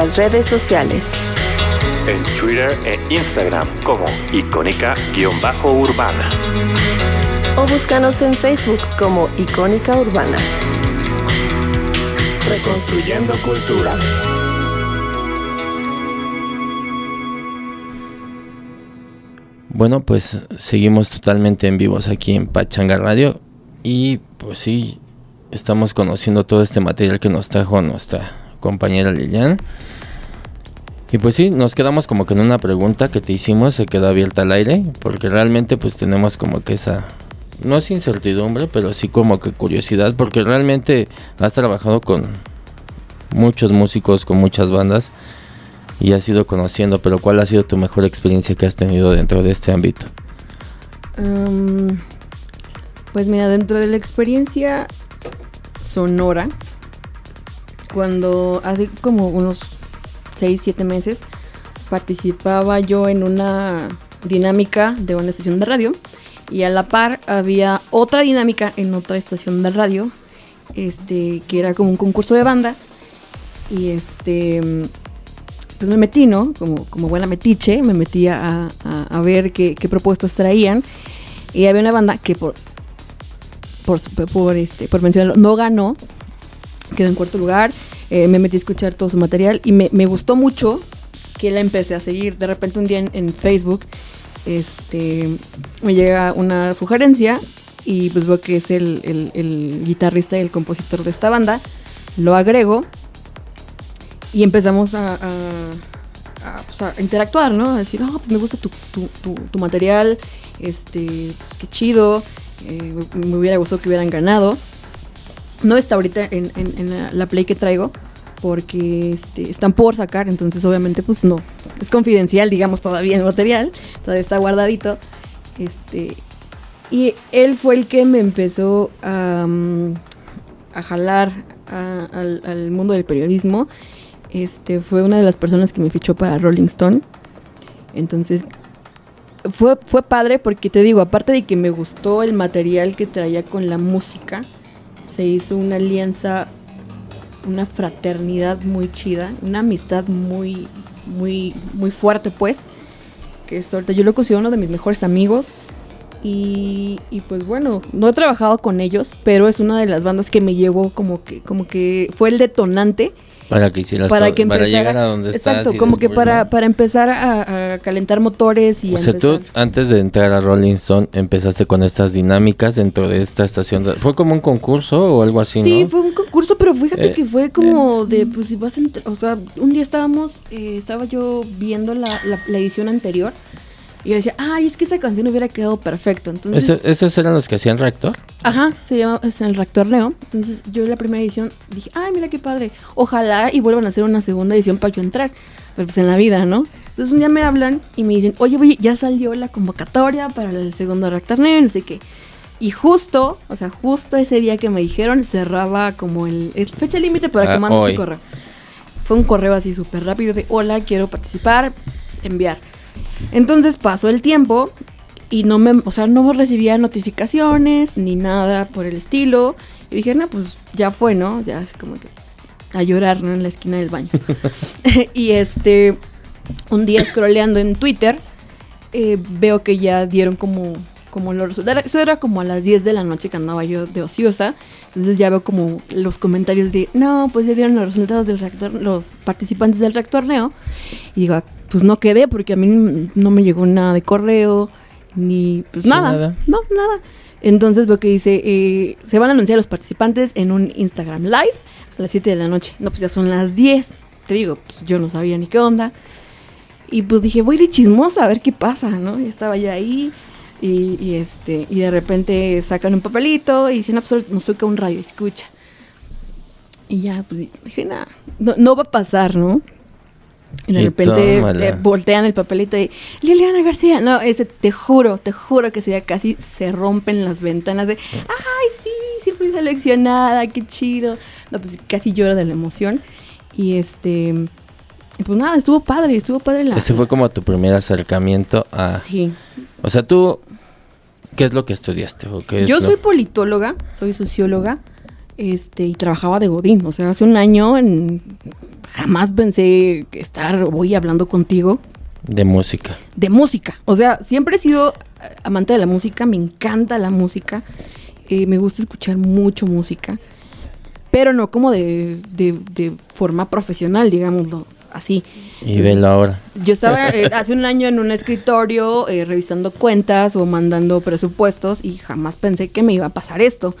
[SPEAKER 2] Nuestras redes sociales.
[SPEAKER 7] En Twitter e Instagram como icónica-urbana.
[SPEAKER 2] O búscanos en Facebook como Icónica Urbana.
[SPEAKER 7] Reconstruyendo cultura.
[SPEAKER 8] Bueno, pues seguimos totalmente en vivos aquí en Pachanga Radio y pues sí, estamos conociendo todo este material que nos trajo nuestra compañera Lilian. Y pues sí, nos quedamos como que en una pregunta que te hicimos, se quedó abierta al aire, porque realmente pues tenemos como que esa, no es incertidumbre, pero sí como que curiosidad, porque realmente has trabajado con muchos músicos, con muchas bandas y has ido conociendo, pero ¿cuál ha sido tu mejor experiencia que has tenido dentro de este ámbito?
[SPEAKER 9] Pues mira, dentro de la experiencia sonora, cuando hace como unos 6, 7 meses participaba yo en una dinámica de una estación de radio y a la par había otra dinámica en otra estación de radio, este, que era como un concurso de banda y este pues me metí, ¿no? Como, como buena metiche, me metí a, ver qué, propuestas traían. Y había una banda que por, por, este, por mencionarlo, no ganó, quedó en cuarto lugar. Eh, me metí a escuchar todo su material y me, gustó mucho que la empecé a seguir. De repente un día en, Facebook este, me llega una sugerencia y pues veo que es el, guitarrista y el compositor de esta banda. Lo agrego y empezamos a, pues interactuar, ¿no? A decir, oh, pues me gusta tu, tu, tu, tu material, este, pues qué chido, eh, me hubiera gustado que hubieran ganado. No está ahorita en, la, la, play que traigo, porque este, están por sacar, entonces obviamente pues no, es confidencial, digamos, todavía el material, todavía está guardadito. Este, y él fue el que me empezó a, um, a jalar al, al mundo del periodismo este, fue una de las personas que me fichó para Rolling Stone. Entonces, fue, fue padre porque te digo, aparte de que me gustó el material que traía con la música, se hizo una alianza, una fraternidad muy chida, una amistad muy, muy, muy fuerte, pues. Que ahorita yo lo considero uno de mis mejores amigos. Y, y, pues bueno, no he trabajado con ellos, pero es una de las bandas que me llevó como que, como que fue el detonante
[SPEAKER 8] para que hicieras
[SPEAKER 9] para, que
[SPEAKER 8] para llegar a donde
[SPEAKER 9] exacto, como que para, para empezar a, a, calentar motores y
[SPEAKER 8] o sea tú antes de entrar a Rolling Stone empezaste con estas dinámicas dentro de esta estación de, fue como un concurso o algo así
[SPEAKER 9] sí
[SPEAKER 8] ¿no?
[SPEAKER 9] fue un concurso pero fíjate eh, que fue como eh. de pues si vas a o sea un día estábamos eh, estaba yo viendo la, la, la edición anterior y yo decía, ay, es que esa canción hubiera quedado perfecto. Entonces,
[SPEAKER 8] ¿Esos, ¿Esos eran los que hacían reactor?
[SPEAKER 9] Ajá, se llama es el reactor Neo. Entonces yo en la primera edición dije, ay, mira qué padre. Ojalá y vuelvan a hacer una segunda edición para yo entrar. Pero pues en la vida, ¿no? Entonces un día me hablan y me dicen, oye, oye, ya salió la convocatoria para el segundo reactor Neo, no sé qué. Y justo, o sea, justo ese día que me dijeron, cerraba como el, el fecha límite para que
[SPEAKER 8] Ah,
[SPEAKER 9] mandes tu correo. Fue un correo así súper rápido de, hola, quiero participar, enviar. Entonces pasó el tiempo y no me, o sea, no recibía notificaciones ni nada por el estilo. Y dije, no, pues ya fue, ¿no? Ya es como que a llorar, ¿no? En la esquina del baño. y este, un día scrolleando en Twitter, eh, veo que ya dieron como, como los resultados. Eso era como a las 10 de la noche que andaba yo de ociosa. Entonces ya veo como los comentarios de, no, pues ya dieron los resultados del reactor, los participantes del reactor Neo. Y digo, pues no quedé porque a mí no me llegó nada de correo, ni pues
[SPEAKER 8] Sí,
[SPEAKER 9] nada.
[SPEAKER 8] nada.
[SPEAKER 9] No, nada. Entonces veo que dice, eh, se van a anunciar los participantes en un Instagram Live a las 7 de la noche. No, pues ya son las 10. Te digo, pues, yo no sabía ni qué onda. Y pues dije, voy de chismosa a ver qué pasa, ¿no? Y estaba yo ahí y, y este y de repente sacan un papelito y dicen, no, pues nos toca un radio, escucha. Y ya, pues dije, nada, no, no va a pasar, ¿no? Y de
[SPEAKER 8] Y
[SPEAKER 9] repente eh, voltean el papelito y Liliana García. No, ese te juro, te juro que ese día casi se rompen las ventanas de ay sí, sí fui seleccionada, qué chido. No, pues casi lloro de la emoción. Y este pues nada, estuvo padre, estuvo padre la.
[SPEAKER 8] Ese fue como tu primer acercamiento a...
[SPEAKER 9] Sí.
[SPEAKER 8] O sea, tú, ¿qué es lo que estudiaste? ¿O qué es
[SPEAKER 9] Yo
[SPEAKER 8] lo-
[SPEAKER 9] soy politóloga, soy socióloga. Este, y trabajaba de Godín. O sea, hace un año en- jamás pensé estar hoy hablando contigo
[SPEAKER 8] De música.
[SPEAKER 9] de música. O sea, siempre he sido eh, amante de la música, me encanta la música, eh, me gusta escuchar mucho música, pero no como de, de- de forma profesional, digámoslo así.
[SPEAKER 8] Y velo ahora.
[SPEAKER 9] Yo estaba eh, hace un año en un escritorio eh, revisando cuentas o mandando presupuestos y jamás pensé que me iba a pasar esto.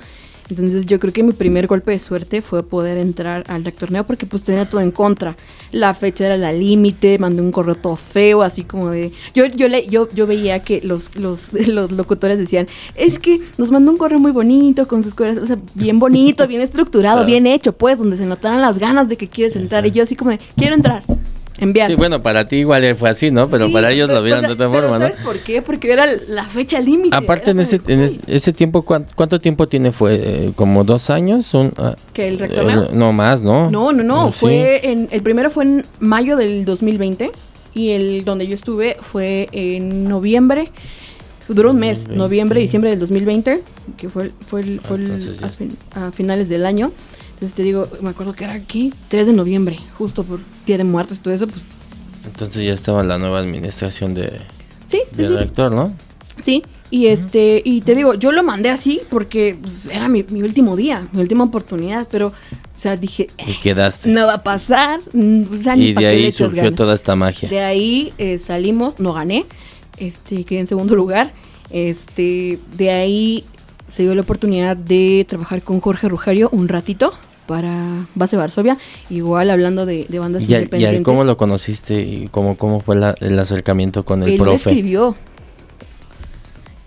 [SPEAKER 9] Entonces yo creo que mi primer golpe de suerte fue poder entrar al torneo porque pues tenía todo en contra. La fecha era la límite, mandé un correo todo feo, así como de... Yo, yo, le, yo, yo veía que los, los, los locutores decían, es que nos mandó un correo muy bonito, con sus cosas, o sea, bien bonito, bien estructurado,
[SPEAKER 8] Claro.
[SPEAKER 9] bien hecho, pues, donde se notaran las ganas de que quieres entrar. Y yo así como de, quiero entrar, enviar.
[SPEAKER 8] Sí, bueno, para ti igual fue así, ¿no? Pero
[SPEAKER 9] Sí,
[SPEAKER 8] para ellos
[SPEAKER 9] pero-
[SPEAKER 8] lo vieron de otra forma, ¿no?
[SPEAKER 9] ¿Sabes por qué? Porque era la fecha límite.
[SPEAKER 8] Aparte, en ese, en es- ese tiempo, ¿cuán- ¿cuánto tiempo tiene? ¿Fue eh, como dos años? Un, ah,
[SPEAKER 9] ¿Que el rectorneo?
[SPEAKER 8] eh, no más, ¿no?
[SPEAKER 9] No, no, no.
[SPEAKER 8] Oh, Sí.
[SPEAKER 9] Fue en, el primero fue en mayo del 2020 y el donde yo estuve fue en noviembre. Duró un mes,
[SPEAKER 8] 2020.
[SPEAKER 9] noviembre, diciembre del 2020, que fue, fue, el- fue el-
[SPEAKER 8] Entonces ya
[SPEAKER 9] a, fin- a finales del año. Entonces te digo, me acuerdo que era aquí, 3 de noviembre, justo por Día de Muertos y todo eso. Pues,
[SPEAKER 8] Entonces ya estaba la nueva administración de,
[SPEAKER 9] sí,
[SPEAKER 8] ¿no?
[SPEAKER 9] Sí, y este, y te digo, yo lo mandé así porque pues, era mi, mi último día, mi última oportunidad, pero, o sea, dije,
[SPEAKER 8] Y quedaste.
[SPEAKER 9] no va a pasar, mm, o sea,
[SPEAKER 8] y de ahí surgió
[SPEAKER 9] ganas.
[SPEAKER 8] toda esta magia.
[SPEAKER 9] De ahí eh, salimos, no gané, este, quedé en segundo lugar, este, de ahí se dio la oportunidad de trabajar con Jorge Rujario un ratito para Base Varsovia, igual hablando de, de bandas
[SPEAKER 8] ¿Y, a- y a él
[SPEAKER 9] independientes.
[SPEAKER 8] cómo lo conociste y cómo, cómo fue la- el acercamiento con el
[SPEAKER 9] Él me
[SPEAKER 8] profe?
[SPEAKER 9] escribió.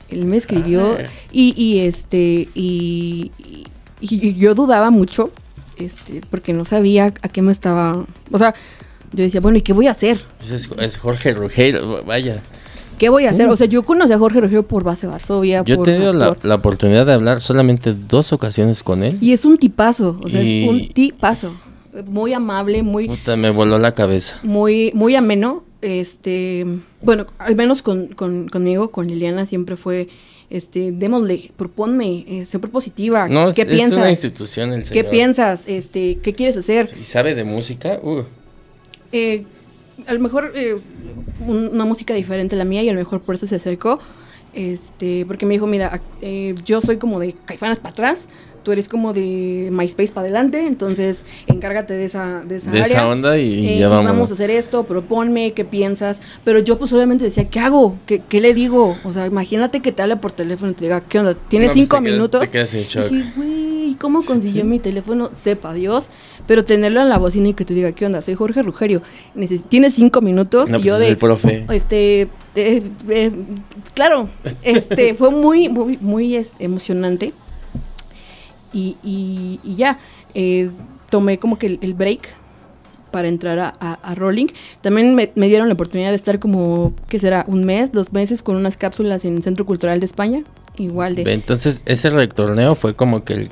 [SPEAKER 9] Él me escribió
[SPEAKER 8] Ah.
[SPEAKER 9] y, y este y, y- y yo dudaba mucho, este, porque no sabía a qué me estaba, o sea, yo decía, bueno, ¿y qué voy a hacer?
[SPEAKER 8] Pues es, es Jorge Rugeiro, vaya.
[SPEAKER 9] ¿Qué voy a hacer?
[SPEAKER 8] Uh.
[SPEAKER 9] O sea, yo conocí a Jorge Ruggiero por Base Varsovia,
[SPEAKER 8] Yo he tenido la, la oportunidad de hablar solamente dos ocasiones con él.
[SPEAKER 9] y es un tipazo, o sea,
[SPEAKER 8] Y-
[SPEAKER 9] es un tipazo, muy amable, muy
[SPEAKER 8] Puta, me voló la cabeza.
[SPEAKER 9] muy, muy ameno. Este, bueno, al menos con, con- conmigo, con Liliana, siempre fue, este, démosle, proponme, eh, siempre positiva.
[SPEAKER 8] No,
[SPEAKER 9] ¿Qué
[SPEAKER 8] es
[SPEAKER 9] piensas?
[SPEAKER 8] una institución el
[SPEAKER 9] ¿Qué piensas? Este, ¿qué quieres hacer?
[SPEAKER 8] ¿Y sabe de música? Uh,
[SPEAKER 9] Eh, a lo mejor eh, un- una música diferente a la mía y a lo mejor por eso se acercó. Este, porque me dijo, mira, eh, yo soy como de Caifanes para atrás, tú eres como de MySpace para adelante, entonces encárgate de esa, de esa
[SPEAKER 8] de
[SPEAKER 9] área.
[SPEAKER 8] esa onda y
[SPEAKER 9] Eh,
[SPEAKER 8] ya
[SPEAKER 9] y
[SPEAKER 8] vamos.
[SPEAKER 9] vamos a hacer esto, proponme, ¿qué piensas? Pero yo pues obviamente decía, ¿qué hago? ¿Qué, qué le digo? O sea, imagínate que te hable por teléfono y te diga, ¿qué onda? ¿Tienes
[SPEAKER 8] No, pues,
[SPEAKER 9] cinco
[SPEAKER 8] te quedas-
[SPEAKER 9] minutos?
[SPEAKER 8] te quedas en shock.
[SPEAKER 9] Dije, güey, ¿cómo consiguió mi teléfono? Sepa Dios. Pero tenerlo en la bocina y que te diga, ¿qué onda? Soy Jorge Rugerio. Tienes cinco minutos.
[SPEAKER 8] No,
[SPEAKER 9] y
[SPEAKER 8] pues
[SPEAKER 9] yo de,
[SPEAKER 8] el profe.
[SPEAKER 9] Este, eh, eh, claro, este, fue muy, muy, muy este, emocionante. Y, y- y ya, eh, tomé como que el, el break para entrar a, a- a Rolling. También me, me dieron la oportunidad de estar como, ¿qué será? Un mes, dos meses con unas cápsulas en el Centro Cultural de España. Igual de...
[SPEAKER 8] Entonces, ese retorneo fue como que el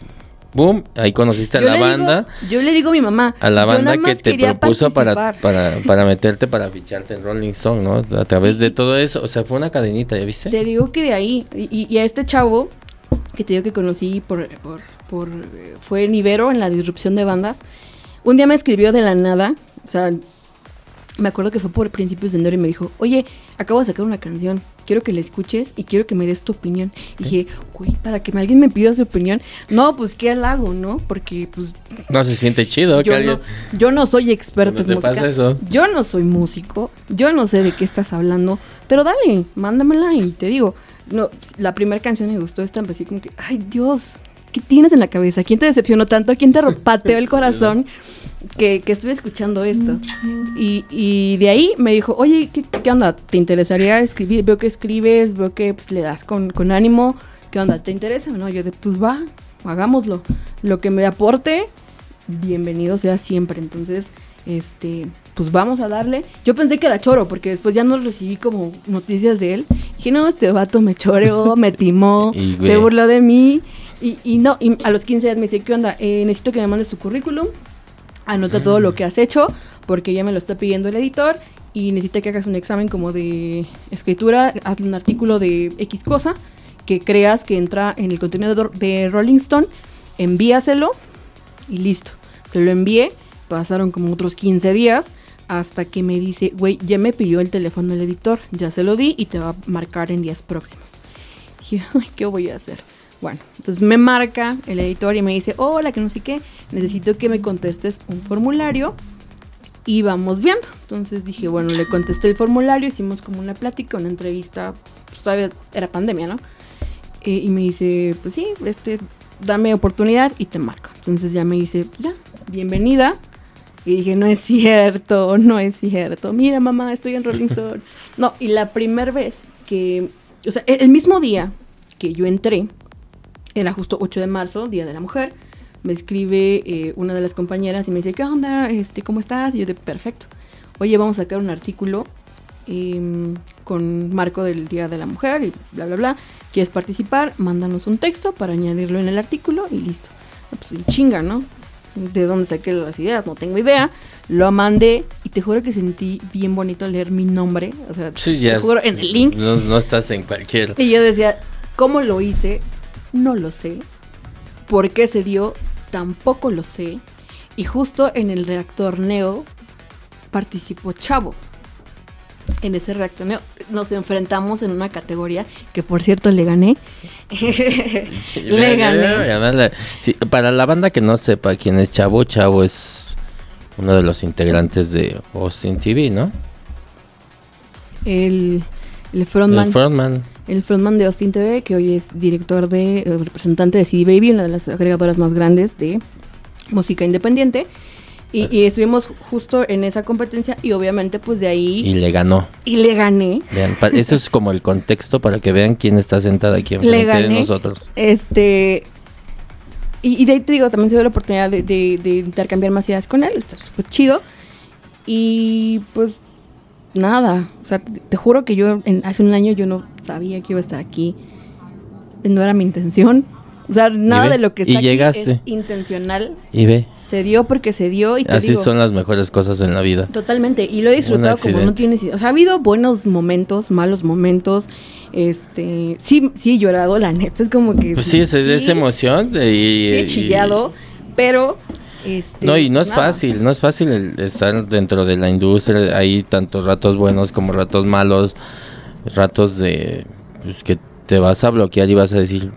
[SPEAKER 8] boom, ahí conociste a la
[SPEAKER 9] digo-
[SPEAKER 8] banda,
[SPEAKER 9] yo le digo a mi mamá.
[SPEAKER 8] a la banda que te propuso para, para, para meterte, para ficharte en Rolling Stone, ¿no? A través de todo eso, o sea, fue una cadenita, ¿ya viste?
[SPEAKER 9] Te digo que de ahí, y, y a este chavo, que te digo que conocí por, por, por, eh, fue en Ibero, en la disrupción de bandas, un día me escribió de la nada, o sea, me acuerdo que fue por principios de enero y me dijo, oye, acabo de sacar una canción, quiero que la escuches y quiero que me des tu opinión. Y dije, güey, para que alguien me pida su opinión, no, pues qué halago, ¿no? Porque pues
[SPEAKER 8] No se siente chido que
[SPEAKER 9] yo
[SPEAKER 8] alguien...
[SPEAKER 9] no, yo no soy experto
[SPEAKER 8] ¿Cuándo
[SPEAKER 9] en música.
[SPEAKER 8] pasa eso?
[SPEAKER 9] Yo no soy músico. Yo no sé de qué estás hablando. Pero dale, mándamela y te digo. No, la primera canción me gustó. Esta empecé como que, ay Dios, ¿qué tienes en la cabeza? ¿Quién te decepcionó tanto? ¿Quién te pateó el corazón? Que, que estuve escuchando esto. Y, y de ahí me dijo, oye, ¿qué, qué onda? ¿Te interesaría escribir? Veo que escribes, veo que pues, le das con, con ánimo. ¿Qué onda? ¿Te interesa? No, yo de, pues va, hagámoslo. Lo que me aporte, bienvenido sea siempre. Entonces, este, pues vamos a darle. Yo pensé que era choro, porque después ya no recibí como noticias de él. Dije, no, este vato me choreó, me timó, se burló de mí. Y, y no, y a los 15 días me dice, ¿qué onda? Eh, necesito que me mandes tu currículum. Anota todo lo que has hecho, porque ya me lo está pidiendo el editor. Y necesita que hagas un examen como de escritura, haz un artículo de X cosa que creas que entra en el contenido de- de Rolling Stone, envíaselo y listo. Se lo envié, pasaron como otros 15 días hasta que me dice, güey, ya me pidió el teléfono el editor, ya se lo di y te va a marcar en días próximos. dije, ay, ¿qué voy a hacer? Bueno, entonces me marca el editor y me dice, hola, que no sé qué, necesito que me contestes un formulario y vamos viendo. Entonces dije, bueno, le contesté el formulario, hicimos como una plática, una entrevista, pues todavía era pandemia, ¿no? Eh, y me dice, pues sí, este, dame oportunidad y te marco. Entonces ya me dice, pues ya, bienvenida. Y dije, no es cierto, no es cierto. Mira, mamá, estoy en Rolling Stone. no, y la primera vez que, o sea, el mismo día que yo entré, era justo 8 de marzo, Día de la Mujer, me escribe eh, una de las compañeras y me dice, ¿qué onda? Este, ¿Cómo estás? Y yo de, perfecto. Oye, vamos a sacar un artículo em, con marco del Día de la Mujer y bla, bla, bla. ¿Quieres participar? Mándanos un texto para añadirlo en el artículo y listo. Pues chinga, ¿no? ¿De dónde saqué las ideas? No tengo idea. Lo mandé y te juro que sentí bien bonito leer mi nombre. O sea, te juro en el link.
[SPEAKER 8] No, no estás en cualquier.
[SPEAKER 9] Y yo decía, ¿cómo lo hice? No lo sé. ¿Por qué se dio? Tampoco lo sé. Y justo en el reactor Neo participó Chavo. En ese reactor Neo nos enfrentamos en una categoría que por cierto le gané. le
[SPEAKER 8] gané. Sí, para la banda que no sepa quién es Chavo, Chavo es uno de los integrantes de Austin TV, ¿no?
[SPEAKER 9] El, el frontman.
[SPEAKER 8] El frontman
[SPEAKER 9] el frontman de Austin TV, que hoy es director de, eh, representante de CD Baby, una de las agregadoras más grandes de música independiente. Y, estuvimos justo en esa competencia y obviamente pues de ahí...
[SPEAKER 8] Y le ganó.
[SPEAKER 9] Y le gané.
[SPEAKER 8] eso es como el contexto para que vean quién está sentada aquí enfrente de nosotros.
[SPEAKER 9] Este... Y, de ahí te digo, también se dio la oportunidad de, de intercambiar más ideas con él, está súper chido. Y pues nada. O sea, te, juro que yo en, hace un año yo no sabía que iba a estar aquí. No era mi intención. O sea, nada de lo que está aquí es intencional.
[SPEAKER 8] Y ve.
[SPEAKER 9] Se dio porque se dio y te
[SPEAKER 8] Así son las mejores cosas en la vida.
[SPEAKER 9] Totalmente. Y lo he disfrutado como no tienes idea. O sea, ha habido buenos momentos, malos momentos. Este, sí, sí he llorado, la neta. Es como que.
[SPEAKER 8] Pues sí, es, emoción. Y,
[SPEAKER 9] sí, he chillado. Pero este,
[SPEAKER 8] no, y no es fácil, no es fácil estar dentro de la industria. Hay tantos ratos buenos como ratos malos, ratos de pues, que te vas a bloquear y vas a decir,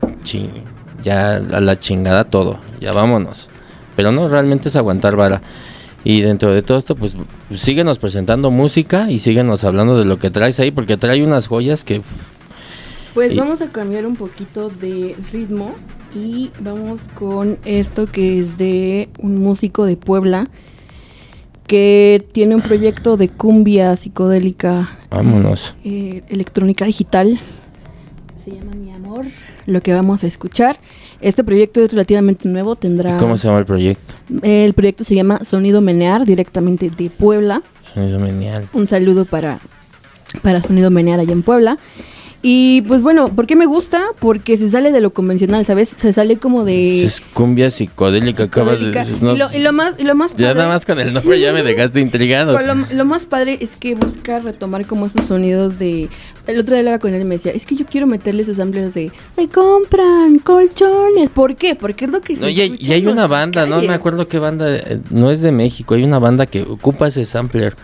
[SPEAKER 8] ya a la chingada todo, ya vámonos. Pero no, realmente es aguantar vara. Y dentro de todo esto, pues síguenos presentando música y síguenos hablando de lo que traes ahí, porque trae unas joyas que...
[SPEAKER 9] Pues vamos a cambiar un poquito de ritmo y vamos con esto que es de un músico de Puebla que tiene un proyecto de cumbia psicodélica.
[SPEAKER 8] Vámonos.
[SPEAKER 9] Eh, electrónica digital. Se llama Mi Amor. Lo que vamos a escuchar. Este proyecto es relativamente nuevo. Tendrá.
[SPEAKER 8] ¿Cómo se llama el proyecto?
[SPEAKER 9] El proyecto se llama Sonido Menear, directamente de Puebla.
[SPEAKER 8] Sonido Menear.
[SPEAKER 9] Un saludo para, para Sonido Menear allá en Puebla. Y pues bueno, ¿por qué me gusta? Porque se sale de lo convencional, ¿sabes? Se sale como de...
[SPEAKER 8] Es cumbia psicodélica, acabas de
[SPEAKER 9] y, lo, más, y lo más
[SPEAKER 8] padre... Ya nada más con el nombre ya me dejaste intrigado.
[SPEAKER 9] Lo, lo, más padre es que busca retomar como esos sonidos de... El otro día hablaba con él y me decía, es que yo quiero meterle esos samplers de... Se compran colchones. ¿Por qué? Porque es lo que se
[SPEAKER 8] no, y, hay, y hay una banda, no me acuerdo qué banda, eh, no es de México, hay una banda que ocupa ese sampler.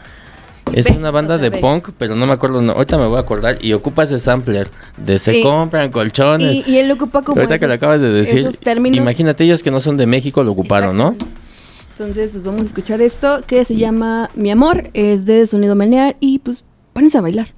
[SPEAKER 8] Es una banda de punk, pero no me acuerdo. No, ahorita me voy a acordar. Y ocupa ese sampler de se compran colchones.
[SPEAKER 9] Y, él ocupa como.
[SPEAKER 8] Ahorita que lo acabas de decir. Imagínate ellos que no son de México lo ocuparon, ¿no?
[SPEAKER 9] Entonces, pues vamos a escuchar esto que se llama Mi Amor. Es de sonido manear y pues pónganse a bailar.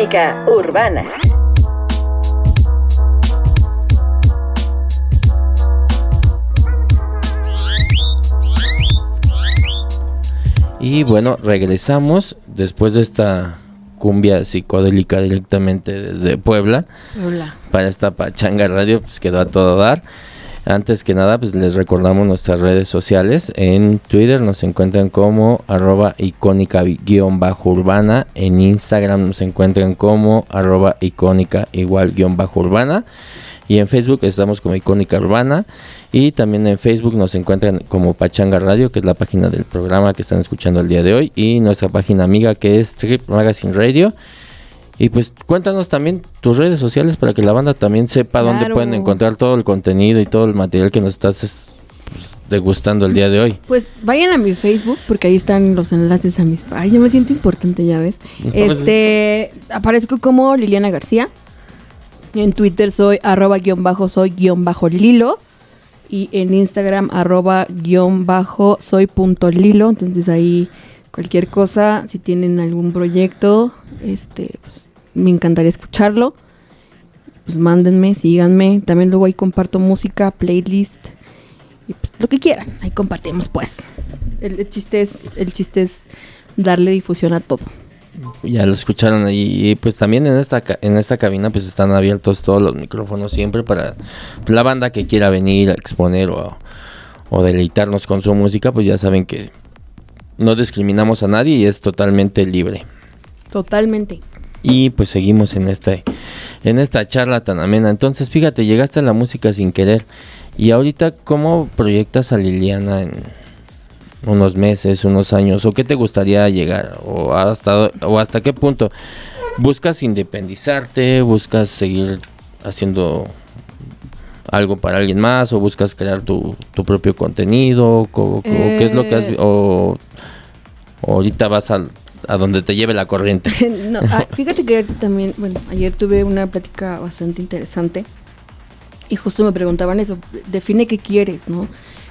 [SPEAKER 1] Urbana.
[SPEAKER 8] Y bueno, regresamos después de esta cumbia psicodélica directamente desde Puebla.
[SPEAKER 9] Hola.
[SPEAKER 8] Para esta pachanga radio, pues quedó a todo dar. Antes que nada, pues les recordamos nuestras redes sociales. En Twitter nos encuentran como arroba icónica-urbana. En Instagram nos encuentran como arroba icónica igual-urbana. Y en Facebook estamos como Icónica Urbana. Y también en Facebook nos encuentran como Pachanga Radio, que es la página del programa que están escuchando el día de hoy. Y nuestra página amiga que es Trip Magazine Radio. Y pues cuéntanos también tus redes sociales para que la banda también sepa dónde
[SPEAKER 9] Claro.
[SPEAKER 8] pueden encontrar todo el contenido y todo el material que nos estás es, pues, degustando el día de hoy.
[SPEAKER 9] Pues vayan a mi Facebook porque ahí están los enlaces a mis... Ay, yo me siento importante, ya ves.
[SPEAKER 8] No,
[SPEAKER 9] Este, aparezco como Liliana García. En Twitter soy arroba guion bajo soy guion bajo Lilo. Y en Instagram arroba guion bajo soy punto Lilo. Entonces ahí cualquier cosa, si tienen algún proyecto, este, pues, me encantaría escucharlo. Pues mándenme, síganme. También luego ahí comparto música, playlist y pues lo que quieran. Ahí compartimos pues. El, el chiste es, el chiste es darle difusión a todo.
[SPEAKER 8] Ya lo escucharon ahí. Y pues también en esta, en esta cabina pues están abiertos todos los micrófonos siempre para la banda que quiera venir a exponer o, o deleitarnos con su música. Pues ya saben que no discriminamos a nadie y es totalmente libre.
[SPEAKER 9] Totalmente.
[SPEAKER 8] Y pues seguimos en este en esta charla tan amena. Entonces, fíjate, llegaste a la música sin querer. Y ahorita, ¿cómo proyectas a Liliana en unos meses, unos años? ¿O qué te gustaría llegar? ¿O hasta, o hasta qué punto? ¿Buscas independizarte? ¿Buscas seguir haciendo algo para alguien más? ¿O buscas crear tu, tu propio contenido? ¿O, qué es lo que has...
[SPEAKER 9] Eh.
[SPEAKER 8] O, o ahorita vas al- a donde te lleve la corriente?
[SPEAKER 9] No, ah, fíjate que también, bueno, ayer tuve una plática bastante interesante y justo me preguntaban eso, define qué quieres, ¿no?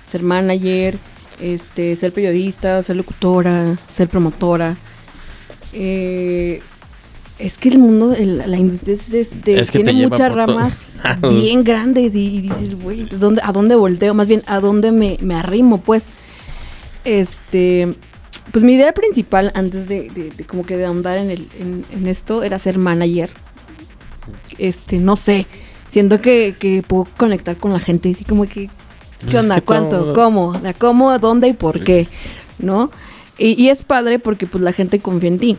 [SPEAKER 9] Ser manager, este, ser periodista, ser locutora, ser promotora. Eh, es que el mundo, el- la industria es, este,
[SPEAKER 8] Es que te
[SPEAKER 9] tiene muchas ramas bien grandes y, y dices, güey, ¿dónde, ¿a dónde volteo? Más bien, ¿a dónde me, me arrimo? Pues, este, pues mi idea principal antes de, de- de como que de ahondar en, el, en, en esto era ser manager. Este, no sé, siento que, que puedo conectar con la gente, así como que,
[SPEAKER 8] Pues
[SPEAKER 9] ¿qué onda?
[SPEAKER 8] es que
[SPEAKER 9] ¿Cuánto?
[SPEAKER 8] todo-
[SPEAKER 9] ¿Cómo? ¿De cómo? ¿Dónde y por qué? ¿No? Y, y es padre porque pues la gente confía en ti.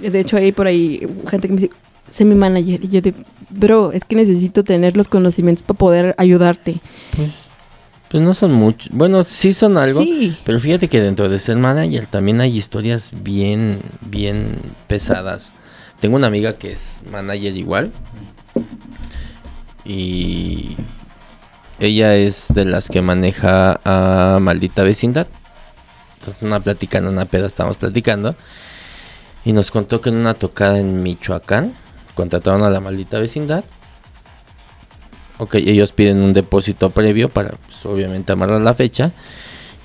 [SPEAKER 9] De hecho hay por ahí gente que me dice, sé mi manager. Y yo de, bro, es que necesito tener los conocimientos para poder ayudarte.
[SPEAKER 8] Pues no son muchos. Bueno, sí son algo.
[SPEAKER 9] Sí.
[SPEAKER 8] Pero fíjate que dentro de ser manager también hay historias bien, bien pesadas. Tengo una amiga que es manager igual. Y ella es de las que maneja a Maldita Vecindad. Entonces, una plática en una peda estábamos platicando. Y nos contó que en una tocada en Michoacán contrataron a la Maldita Vecindad. Ok, ellos piden un depósito previo para, pues, obviamente, amarrar la fecha.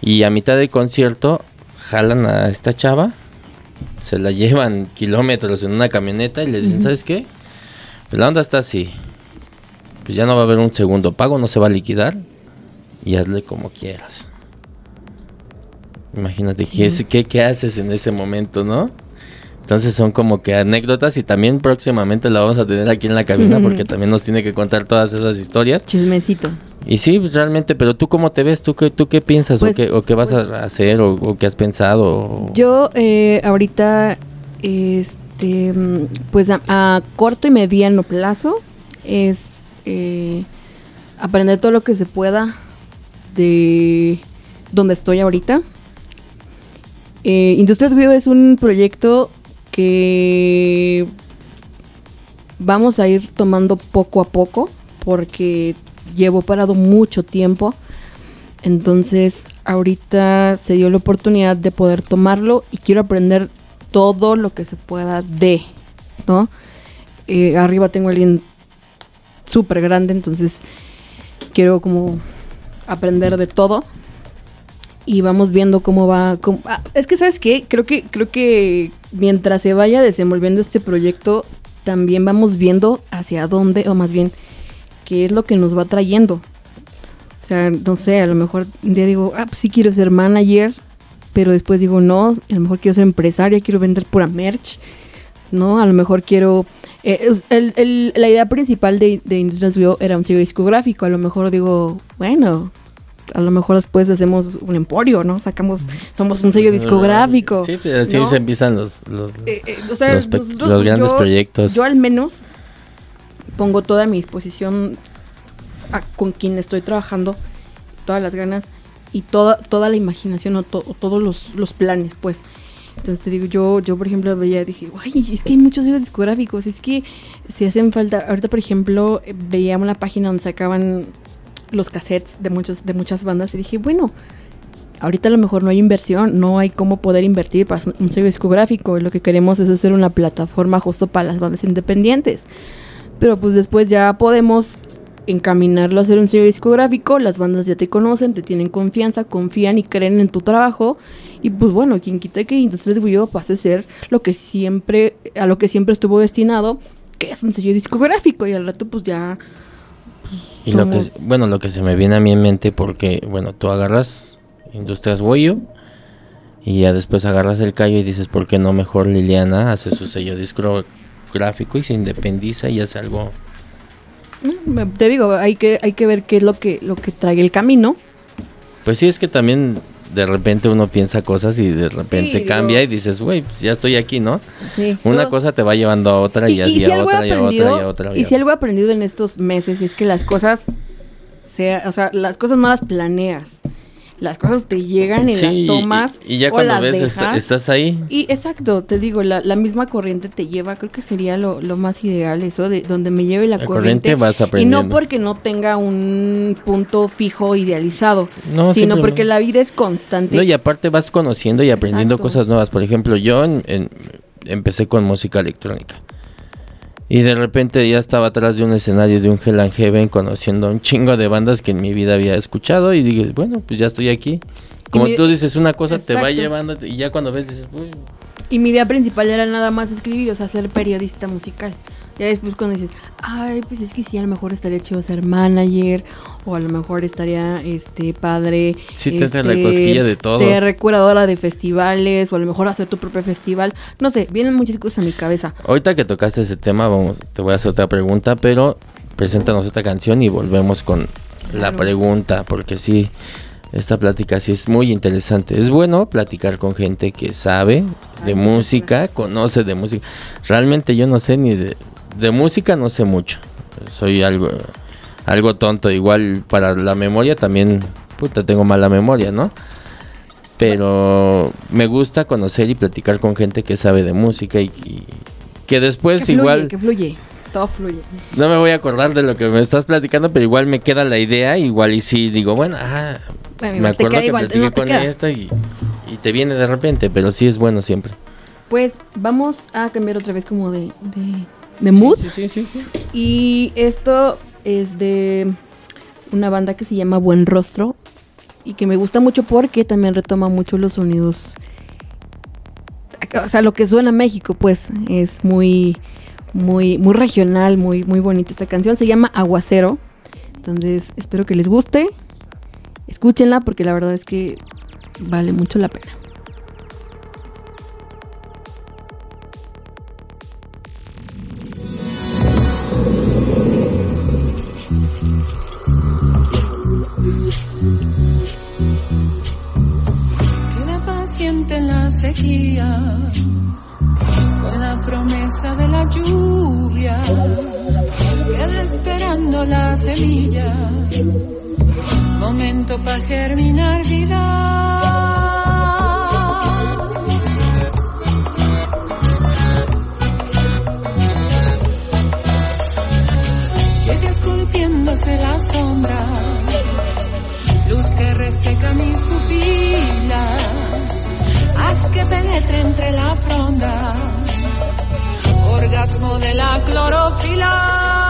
[SPEAKER 8] Y a mitad del concierto jalan a esta chava, se la llevan kilómetros en una camioneta y le dicen. ¿sabes qué? Pues la onda está así. Pues ya no va a haber un segundo pago, no se va a liquidar. Y hazle como quieras. Imagínate,
[SPEAKER 9] Sí.
[SPEAKER 8] ¿qué, es- qué, qué haces en ese momento, no? Entonces son como que anécdotas y también próximamente la vamos a tener aquí en la cabina porque también nos tiene que contar todas esas historias.
[SPEAKER 9] Chismecito.
[SPEAKER 8] Y sí, pues, realmente, pero tú cómo te ves, tú qué, tú qué piensas
[SPEAKER 9] Pues-
[SPEAKER 8] o, qué, o qué vas a hacer o, o qué has pensado. o-
[SPEAKER 9] Yo eh, ahorita, este, pues a, a corto y mediano plazo es eh, aprender todo lo que se pueda de donde estoy ahorita. Eh, Industrias Bio es un proyecto que vamos a ir tomando poco a poco porque llevo parado mucho tiempo. Entonces, ahorita se dio la oportunidad de poder tomarlo y quiero aprender todo lo que se pueda de, ¿no? Eh, arriba tengo a alguien súper grande, entonces quiero como aprender de todo. Y vamos viendo cómo va. ah, es que, ¿sabes qué? Creo que, creo que mientras se vaya desenvolviendo este proyecto, también vamos viendo hacia dónde, o más bien, qué es lo que nos va trayendo. O sea, no sé, a lo mejor un día digo, ah, pues sí quiero ser manager, pero después digo, no, a lo mejor quiero ser empresaria, quiero vender pura merch, ¿no? A lo mejor quiero... eh, la idea principal de, de Industrial Studio era un sello discográfico, a lo mejor digo, bueno, a lo mejor después hacemos un emporio, ¿no? Sacamos, somos un sello discográfico.
[SPEAKER 8] Sí, pero así
[SPEAKER 9] ¿no?
[SPEAKER 8] se empiezan los, los,
[SPEAKER 9] Eh, eh, o sea,
[SPEAKER 8] los pe-
[SPEAKER 9] nosotros-
[SPEAKER 8] los grandes
[SPEAKER 9] yo-
[SPEAKER 8] proyectos.
[SPEAKER 9] Yo al menos pongo toda mi disposición a- con quien estoy trabajando, todas las ganas y toda, toda la imaginación o, to- o todos los, los planes, pues. Entonces te digo, yo, yo por ejemplo veía, dije, ay, es que hay muchos sellos discográficos, es que si hacen falta, ahorita por ejemplo veía una página donde sacaban los cassettes de muchas, de muchas bandas y dije, bueno, ahorita a lo mejor no hay inversión, no hay cómo poder invertir para un sello discográfico. Lo que queremos es hacer una plataforma justo para las bandas independientes. Pero pues después ya podemos encaminarlo a hacer un sello discográfico, las bandas ya te conocen, te tienen confianza, confían y creen en tu trabajo. Y pues bueno, quien quita que Industrias Guido pase a ser lo que siempre, a lo que siempre estuvo destinado, que es un sello discográfico. Y al rato pues ya
[SPEAKER 8] Y lo que, bueno, lo que se me viene a mi en mente porque, bueno, tú agarras Industrias Huello y ya después agarras el callo y dices, ¿por qué no mejor Liliana hace su sello discográfico y se independiza y hace algo?
[SPEAKER 9] me- te digo, hay que, hay que ver qué es lo que, lo que trae el camino.
[SPEAKER 8] Pues sí, es que también de repente uno piensa cosas y de repente cambia y dices, güey, pues ya estoy aquí, ¿no?
[SPEAKER 9] Sí.
[SPEAKER 8] Una cosa te va llevando a otra y,
[SPEAKER 9] Y,
[SPEAKER 8] así
[SPEAKER 9] y si
[SPEAKER 8] a otra y a otra y a otra.
[SPEAKER 9] y si algo he aprendido en estos meses es que las cosas, sea, o sea, las cosas no las planeas. Las cosas te llegan y
[SPEAKER 8] Sí,
[SPEAKER 9] las tomas.
[SPEAKER 8] y, y ya
[SPEAKER 9] o
[SPEAKER 8] cuando
[SPEAKER 9] las
[SPEAKER 8] ves estás ahí,
[SPEAKER 9] Y exacto, te digo, la, la misma corriente te lleva, creo que sería lo, lo más ideal eso, de donde me lleve la,
[SPEAKER 8] La
[SPEAKER 9] corriente.
[SPEAKER 8] corriente vas
[SPEAKER 9] y no porque no tenga un punto fijo idealizado,
[SPEAKER 8] No,
[SPEAKER 9] sino porque la vida es constante.
[SPEAKER 8] No, y aparte vas conociendo y aprendiendo
[SPEAKER 9] Exacto.
[SPEAKER 8] cosas nuevas. Por ejemplo, yo en- en- empecé con música electrónica. Y de repente ya estaba atrás de un escenario de un Hell and Heaven conociendo un chingo de bandas que en mi vida había escuchado. Y dije, bueno, pues ya estoy aquí. Como
[SPEAKER 9] mi-
[SPEAKER 8] tú dices, una cosa te va llevando y ya cuando ves dices, uy,
[SPEAKER 9] Y mi idea principal era nada más escribir, o sea, ser periodista musical. Ya después cuando dices, ay, pues es que sí, a lo mejor estaría chido ser manager, o a lo mejor estaría, este, padre.
[SPEAKER 8] Sí te entra la
[SPEAKER 9] este,
[SPEAKER 8] cosquilla de todo.
[SPEAKER 9] Ser curadora de festivales, o a lo mejor hacer tu propio festival. No sé, vienen muchas cosas a mi cabeza.
[SPEAKER 8] Ahorita que tocaste ese tema, vamos, te voy a hacer otra pregunta, pero preséntanos otra canción y volvemos con la pregunta, porque sí, esta plática sí es muy interesante. Es bueno platicar con gente que sabe de música, conoce de música. Realmente yo no sé ni de, de música, no sé mucho. Soy algo, algo tonto. Igual para la memoria también, puta, tengo mala memoria, ¿no? Pero me gusta conocer y platicar con gente que sabe de música y, y que después
[SPEAKER 9] que fluye,
[SPEAKER 8] igual
[SPEAKER 9] que fluye, todo fluye.
[SPEAKER 8] no me voy a acordar de lo que me estás platicando, pero igual me queda la idea, igual y sí digo, bueno, ah,
[SPEAKER 9] Bueno,
[SPEAKER 8] me acuerdo que
[SPEAKER 9] igual,
[SPEAKER 8] platiqué
[SPEAKER 9] no
[SPEAKER 8] con
[SPEAKER 9] queda.
[SPEAKER 8] esta y, y te viene de repente, pero sí es bueno siempre.
[SPEAKER 9] Pues vamos a cambiar otra vez como de, de, de mood.
[SPEAKER 8] Sí, sí, sí, sí.
[SPEAKER 9] Y esto es de una banda que se llama Buen Rostro y que me gusta mucho porque también retoma mucho los sonidos. O sea, lo que suena a México, pues es muy, muy, muy regional, muy, muy bonita esta canción. Se llama Aguacero. Entonces, espero que les guste. Escúchenla porque la verdad es que vale mucho la pena.
[SPEAKER 12] Sequía, con la promesa de la lluvia. Queda esperando la semilla, momento para germinar vida. Llega esculpiéndose la sombra luz que reseca mis pupilas, que penetre entre la fronda, orgasmo de la clorofila,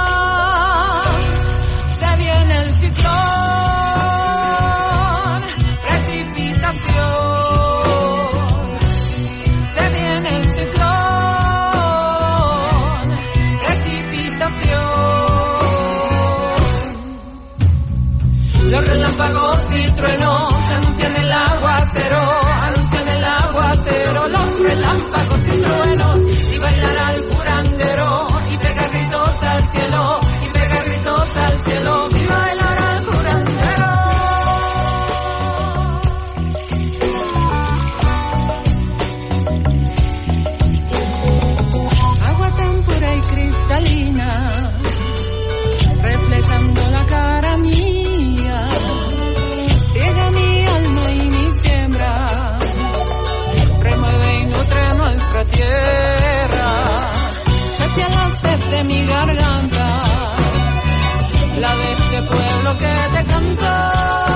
[SPEAKER 12] este pueblo que te canta.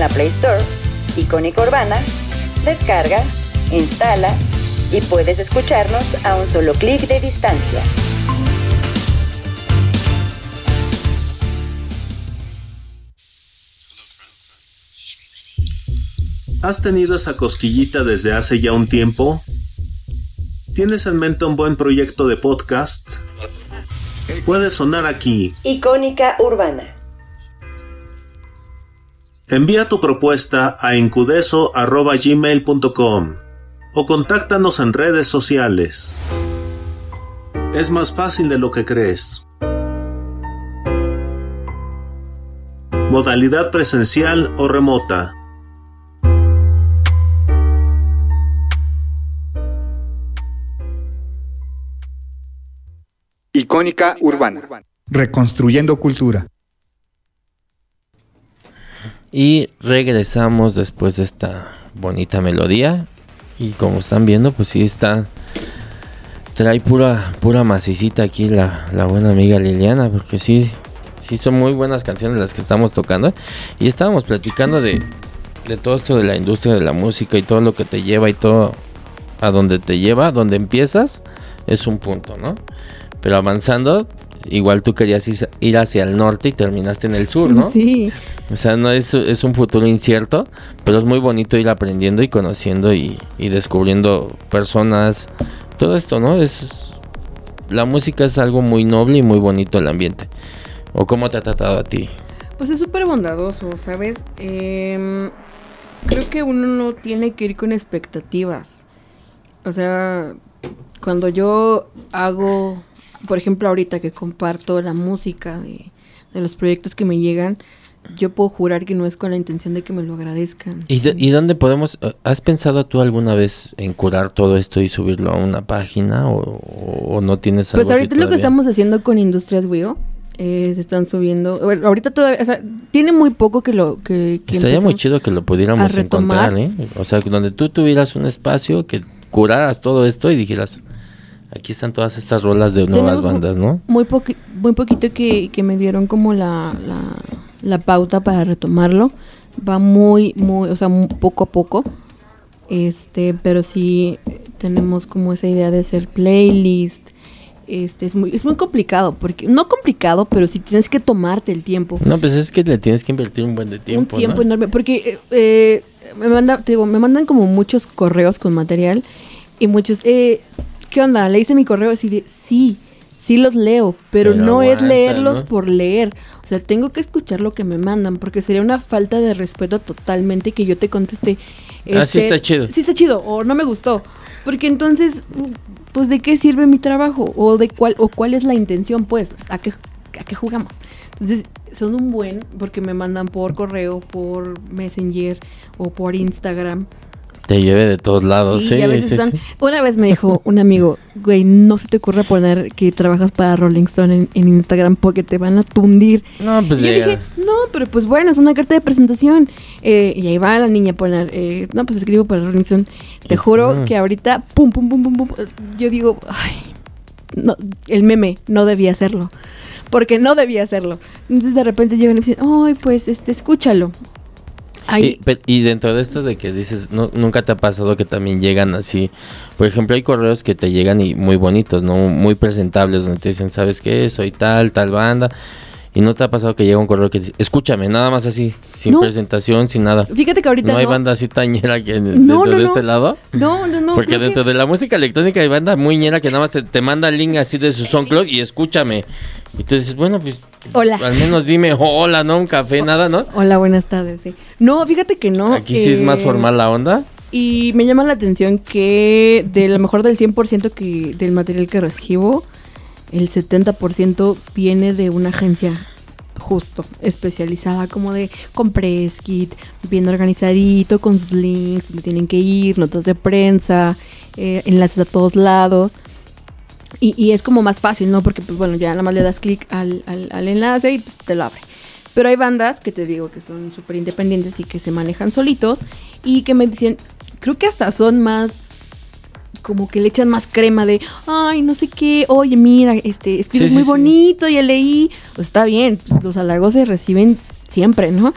[SPEAKER 12] En la
[SPEAKER 1] Play Store, Icónica Urbana, descarga, instala y puedes escucharnos a un solo clic de distancia.
[SPEAKER 6] ¿Has tenido esa cosquillita desde hace ya un tiempo? ¿Tienes en mente un buen proyecto de podcast? Puede sonar aquí.
[SPEAKER 1] Icónica Urbana.
[SPEAKER 6] Envía tu propuesta a encudeso.gmail.com o contáctanos en redes sociales. Es más fácil de lo que crees. Modalidad presencial o remota.
[SPEAKER 13] Icónica Urbana. Reconstruyendo cultura.
[SPEAKER 8] Y regresamos después de esta bonita melodía. Y como están viendo, pues sí está. Trae pura, pura macicita aquí la, la buena amiga Liliana. Porque sí, sí son muy buenas canciones las que estamos tocando. Y estábamos platicando de, de todo esto de la industria de la música y todo lo que te lleva y todo a donde te lleva, donde empiezas, es un punto, ¿no? Pero avanzando, igual tú querías ir hacia el norte y terminaste en el sur, ¿no?
[SPEAKER 9] Sí.
[SPEAKER 8] O sea, no es, es un futuro incierto, pero es muy bonito ir aprendiendo y conociendo y, y descubriendo personas, todo esto, ¿no? Es la música es algo muy noble y muy bonito el ambiente. ¿O cómo te ha tratado a ti?
[SPEAKER 9] Pues es súper bondadoso, ¿sabes? Em, creo que uno no tiene que ir con expectativas. O sea, cuando yo hago, por ejemplo, ahorita que comparto la música de, de los proyectos que me llegan, yo puedo jurar que no es con la intención de que me lo agradezcan.
[SPEAKER 8] ¿Y, y dónde podemos, eh, has pensado tú alguna vez en curar todo esto y subirlo a una página o, o no tienes algo
[SPEAKER 9] Pues
[SPEAKER 8] así
[SPEAKER 9] ahorita es lo que estamos haciendo con Industrias WIO. eh, se están subiendo. Bueno, ahorita todavía, o sea, tiene muy poco que lo que, que
[SPEAKER 8] Estaría muy chido que lo pudiéramos encontrar, ¿eh? O sea, donde tú tuvieras un espacio que curaras todo esto y dijeras, aquí están todas estas rolas de nuevas
[SPEAKER 9] Tenemos
[SPEAKER 8] bandas, ¿no?
[SPEAKER 9] Muy, poqui- muy poquito que, que me dieron como la, la, la pauta para retomarlo. Va muy, muy, o sea, mu- poco a poco. Este, pero sí tenemos como esa idea de hacer playlist. Este, es muy, es muy complicado, porque, no complicado, pero sí tienes que tomarte el tiempo.
[SPEAKER 8] No, pues es que le tienes que invertir un buen de tiempo,
[SPEAKER 9] un tiempo
[SPEAKER 8] ¿no?
[SPEAKER 9] enorme. Porque eh, eh, me, manda, te digo, me mandan como muchos correos con material y muchos. Eh, ¿Qué onda? ¿Leíste mi correo? Así de, sí, sí los leo, pero,
[SPEAKER 8] Pero
[SPEAKER 9] no es leerlos
[SPEAKER 8] ¿no?
[SPEAKER 9] por leer. O sea, tengo que escuchar lo que me mandan, porque sería una falta de respeto totalmente que yo te conteste.
[SPEAKER 8] Ah, sí
[SPEAKER 9] este,
[SPEAKER 8] está chido.
[SPEAKER 9] Sí está chido, o no me gustó. Porque entonces, pues, ¿de qué sirve mi trabajo? ¿O de cuál, o cuál es la intención, pues? ¿A qué, a qué jugamos? Entonces, son un buen, porque me mandan por correo, por Messenger o por Instagram.
[SPEAKER 8] Te lleve de todos lados, sí,
[SPEAKER 9] a veces
[SPEAKER 8] sí,
[SPEAKER 9] están-
[SPEAKER 8] sí.
[SPEAKER 9] Una vez me dijo un amigo, güey, no se te ocurra poner que trabajas para Rolling Stone en, en Instagram porque te van a tundir.
[SPEAKER 8] No, pues
[SPEAKER 9] y yo dije, no, pero pues bueno, es una carta de presentación. Eh, y ahí va la niña a poner, eh, no, pues escribo para Rolling Stone. Te juro
[SPEAKER 8] Ujú.
[SPEAKER 9] que ahorita, pum, pum, pum, pum, pum, yo digo, ay, no, el meme, no debía hacerlo. Porque no debía hacerlo. Entonces de repente llegan y dicen, ay, pues este, escúchalo.
[SPEAKER 8] Y, y dentro de esto de que dices, no, nunca te ha pasado que también llegan así. Por ejemplo, hay correos que te llegan y muy bonitos, ¿no? Muy presentables, donde te dicen, ¿sabes qué? Soy tal, tal banda. Y no te ha pasado que llega un correo que dice, escúchame, nada más así, sin
[SPEAKER 9] No.
[SPEAKER 8] presentación, sin nada.
[SPEAKER 9] Fíjate que ahorita
[SPEAKER 8] no hay
[SPEAKER 9] no.
[SPEAKER 8] banda así tañera que
[SPEAKER 9] No,
[SPEAKER 8] dentro
[SPEAKER 9] no,
[SPEAKER 8] de
[SPEAKER 9] no.
[SPEAKER 8] este lado.
[SPEAKER 9] no, no, no.
[SPEAKER 8] Porque
[SPEAKER 9] creo que-
[SPEAKER 8] dentro de la música electrónica hay banda muy ñera que nada más te, te manda el link así de su SoundCloud y escúchame. Y tú dices, bueno, pues
[SPEAKER 9] Hola.
[SPEAKER 8] al menos dime hola, ¿no? Un café, nada, ¿no?
[SPEAKER 9] Hola, buenas tardes, sí. No, fíjate que no.
[SPEAKER 8] Aquí sí es
[SPEAKER 9] eh,
[SPEAKER 8] más formal la onda.
[SPEAKER 9] Y me llama la atención que de lo mejor del 100% que, del material que recibo, el 70% viene de una agencia justo, especializada como de con press kit, bien organizadito, con sus links, le tienen que ir, notas de prensa, eh, enlaces a todos lados. Y, y es como más fácil, ¿no? Porque, pues bueno, ya nada más le das clic al, al- al enlace y pues te lo abre. Pero hay bandas que te digo que son súper independientes y que se manejan solitos y que me dicen, creo que hasta son más, como que le echan más crema de, ay, no sé qué, oye, mira, este, escribes
[SPEAKER 8] Sí, sí,
[SPEAKER 9] muy
[SPEAKER 8] sí.
[SPEAKER 9] bonito, ya leí. Pues está bien, pues, los halagos se reciben siempre, ¿no?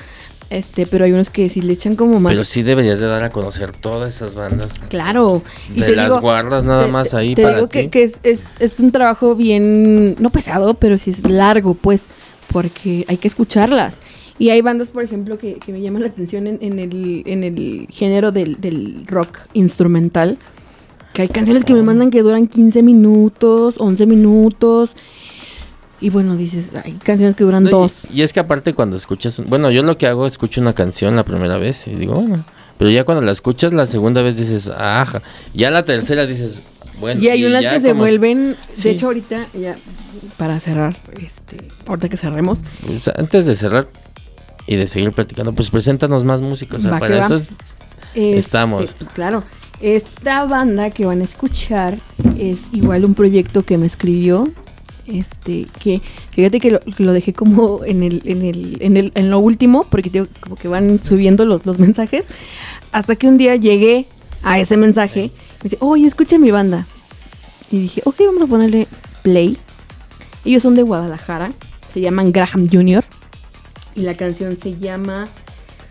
[SPEAKER 9] Este, pero hay unos que sí le echan como más.
[SPEAKER 8] Pero sí deberías de dar a conocer todas esas bandas.
[SPEAKER 9] Claro. Y
[SPEAKER 8] De
[SPEAKER 9] te
[SPEAKER 8] las
[SPEAKER 9] digo,
[SPEAKER 8] guardas nada
[SPEAKER 9] te-
[SPEAKER 8] más ahí
[SPEAKER 9] te
[SPEAKER 8] para
[SPEAKER 9] digo
[SPEAKER 8] ti.
[SPEAKER 9] que, que es, es, es un trabajo bien, no pesado, pero sí es largo, pues, porque hay que escucharlas. Y hay bandas, por ejemplo, que, que me llaman la atención en, en el, en el género del, del rock instrumental. Que hay canciones
[SPEAKER 8] Oh.
[SPEAKER 9] que me mandan que duran 15 minutos, 11 minutos. Y bueno, dices, hay canciones que duran
[SPEAKER 8] No,
[SPEAKER 9] dos.
[SPEAKER 8] Y, es que aparte cuando escuchas, bueno, yo lo que hago, escucho una canción la primera vez y digo, bueno, pero ya cuando la escuchas la segunda vez dices, ajá, ya la tercera dices, bueno.
[SPEAKER 9] y hay unas que se
[SPEAKER 8] como-
[SPEAKER 9] vuelven,
[SPEAKER 8] Sí.
[SPEAKER 9] de hecho ahorita, ya para cerrar, este, ahorita que cerremos,
[SPEAKER 8] Pues, antes de cerrar y de seguir platicando, pues preséntanos más músicos, o sea,
[SPEAKER 9] Va que
[SPEAKER 8] para eso es-
[SPEAKER 9] Este,
[SPEAKER 8] Estamos.
[SPEAKER 9] pues, claro. Esta banda que van a escuchar es igual un proyecto que me escribió. Este, que fíjate que lo, que lo dejé como en el, en el, en el, en lo último, porque como que van subiendo los, los mensajes. Hasta que un día llegué a ese mensaje. Me dice, oye, escucha mi banda. Y dije, ok, vamos a ponerle play. Ellos son de Guadalajara. Se llaman Graham Jr. Y la canción se llama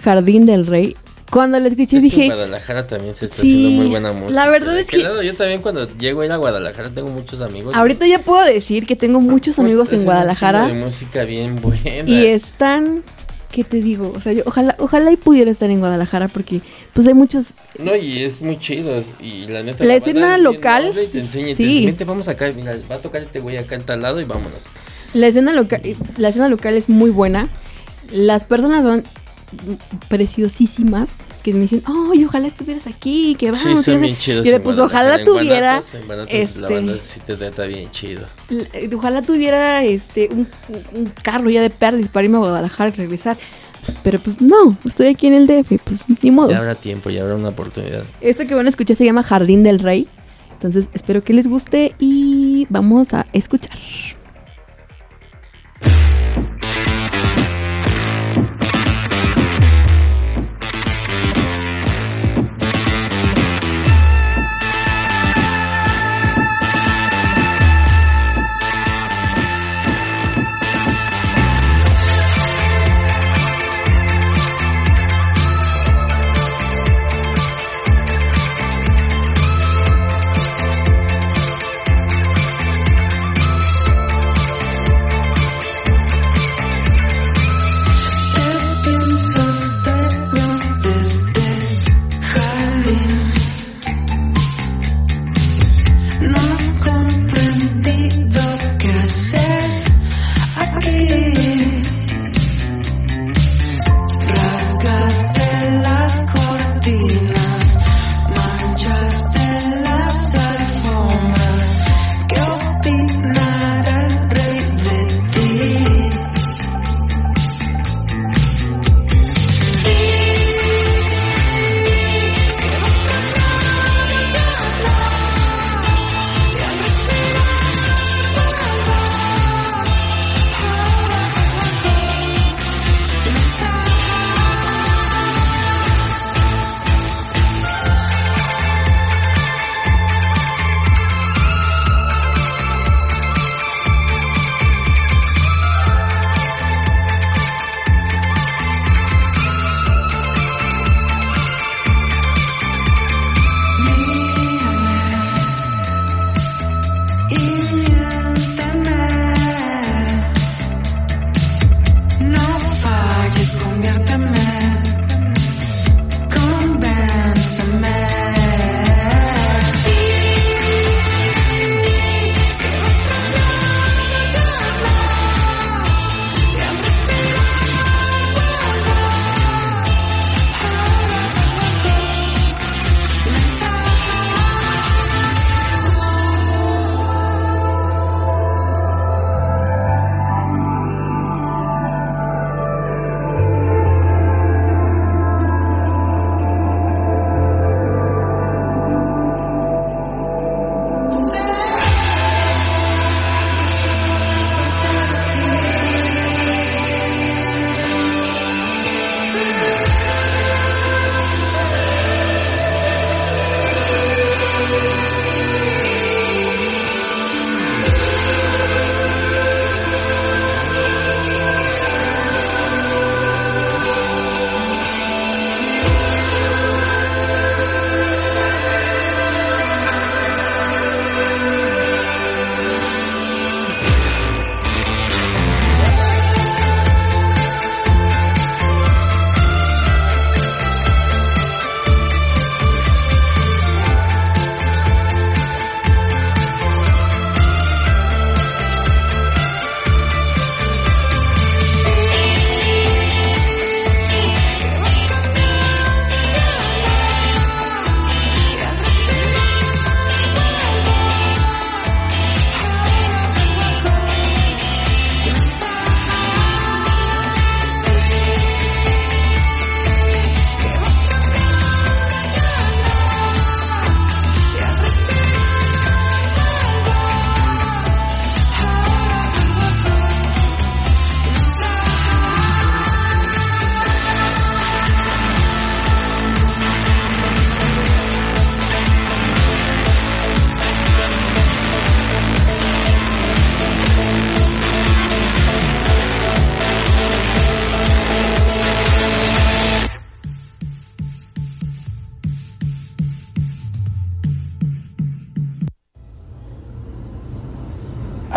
[SPEAKER 9] Jardín del Rey. Cuando la escuché
[SPEAKER 8] es
[SPEAKER 9] dije,
[SPEAKER 8] en Guadalajara también se está
[SPEAKER 9] Sí,
[SPEAKER 8] haciendo muy buena música.
[SPEAKER 9] la verdad
[SPEAKER 8] ¿De
[SPEAKER 9] es que-
[SPEAKER 8] lado? yo también cuando llego a ir a Guadalajara tengo muchos amigos.
[SPEAKER 9] ahorita ya puedo decir que tengo muchos amigos en Guadalajara.
[SPEAKER 8] De música bien buena.
[SPEAKER 9] Y están, ¿qué te digo? O sea, yo ojalá, ojalá y pudiera estar en Guadalajara porque pues hay muchos,
[SPEAKER 8] No, y es muy chido. Y la neta.
[SPEAKER 9] La escena local,
[SPEAKER 8] y Te enseña, te
[SPEAKER 9] sí.
[SPEAKER 8] dice, "Vente, vamos acá. Mira, va a tocar este güey acá en tal lado y vámonos.
[SPEAKER 9] la escena local, la escena local es muy buena. Las personas son preciosísimas que me dicen, ay, ojalá estuvieras aquí, que vamos.
[SPEAKER 8] sí,
[SPEAKER 9] y
[SPEAKER 8] son
[SPEAKER 9] así".
[SPEAKER 8] bien chidos.
[SPEAKER 9] Yo
[SPEAKER 8] en
[SPEAKER 9] pues ojalá tuviera,
[SPEAKER 8] en Guanatos La
[SPEAKER 9] este,
[SPEAKER 8] banda sí te trata bien chido.
[SPEAKER 9] ojalá tuviera este un, un carro ya de perlis para irme a Guadalajara y regresar. Pero pues no, estoy aquí en el DF, pues ni modo.
[SPEAKER 8] Ya habrá tiempo, ya habrá una oportunidad.
[SPEAKER 9] Esto que van a escuchar se llama Jardín del Rey. Entonces espero que les guste y vamos a escuchar.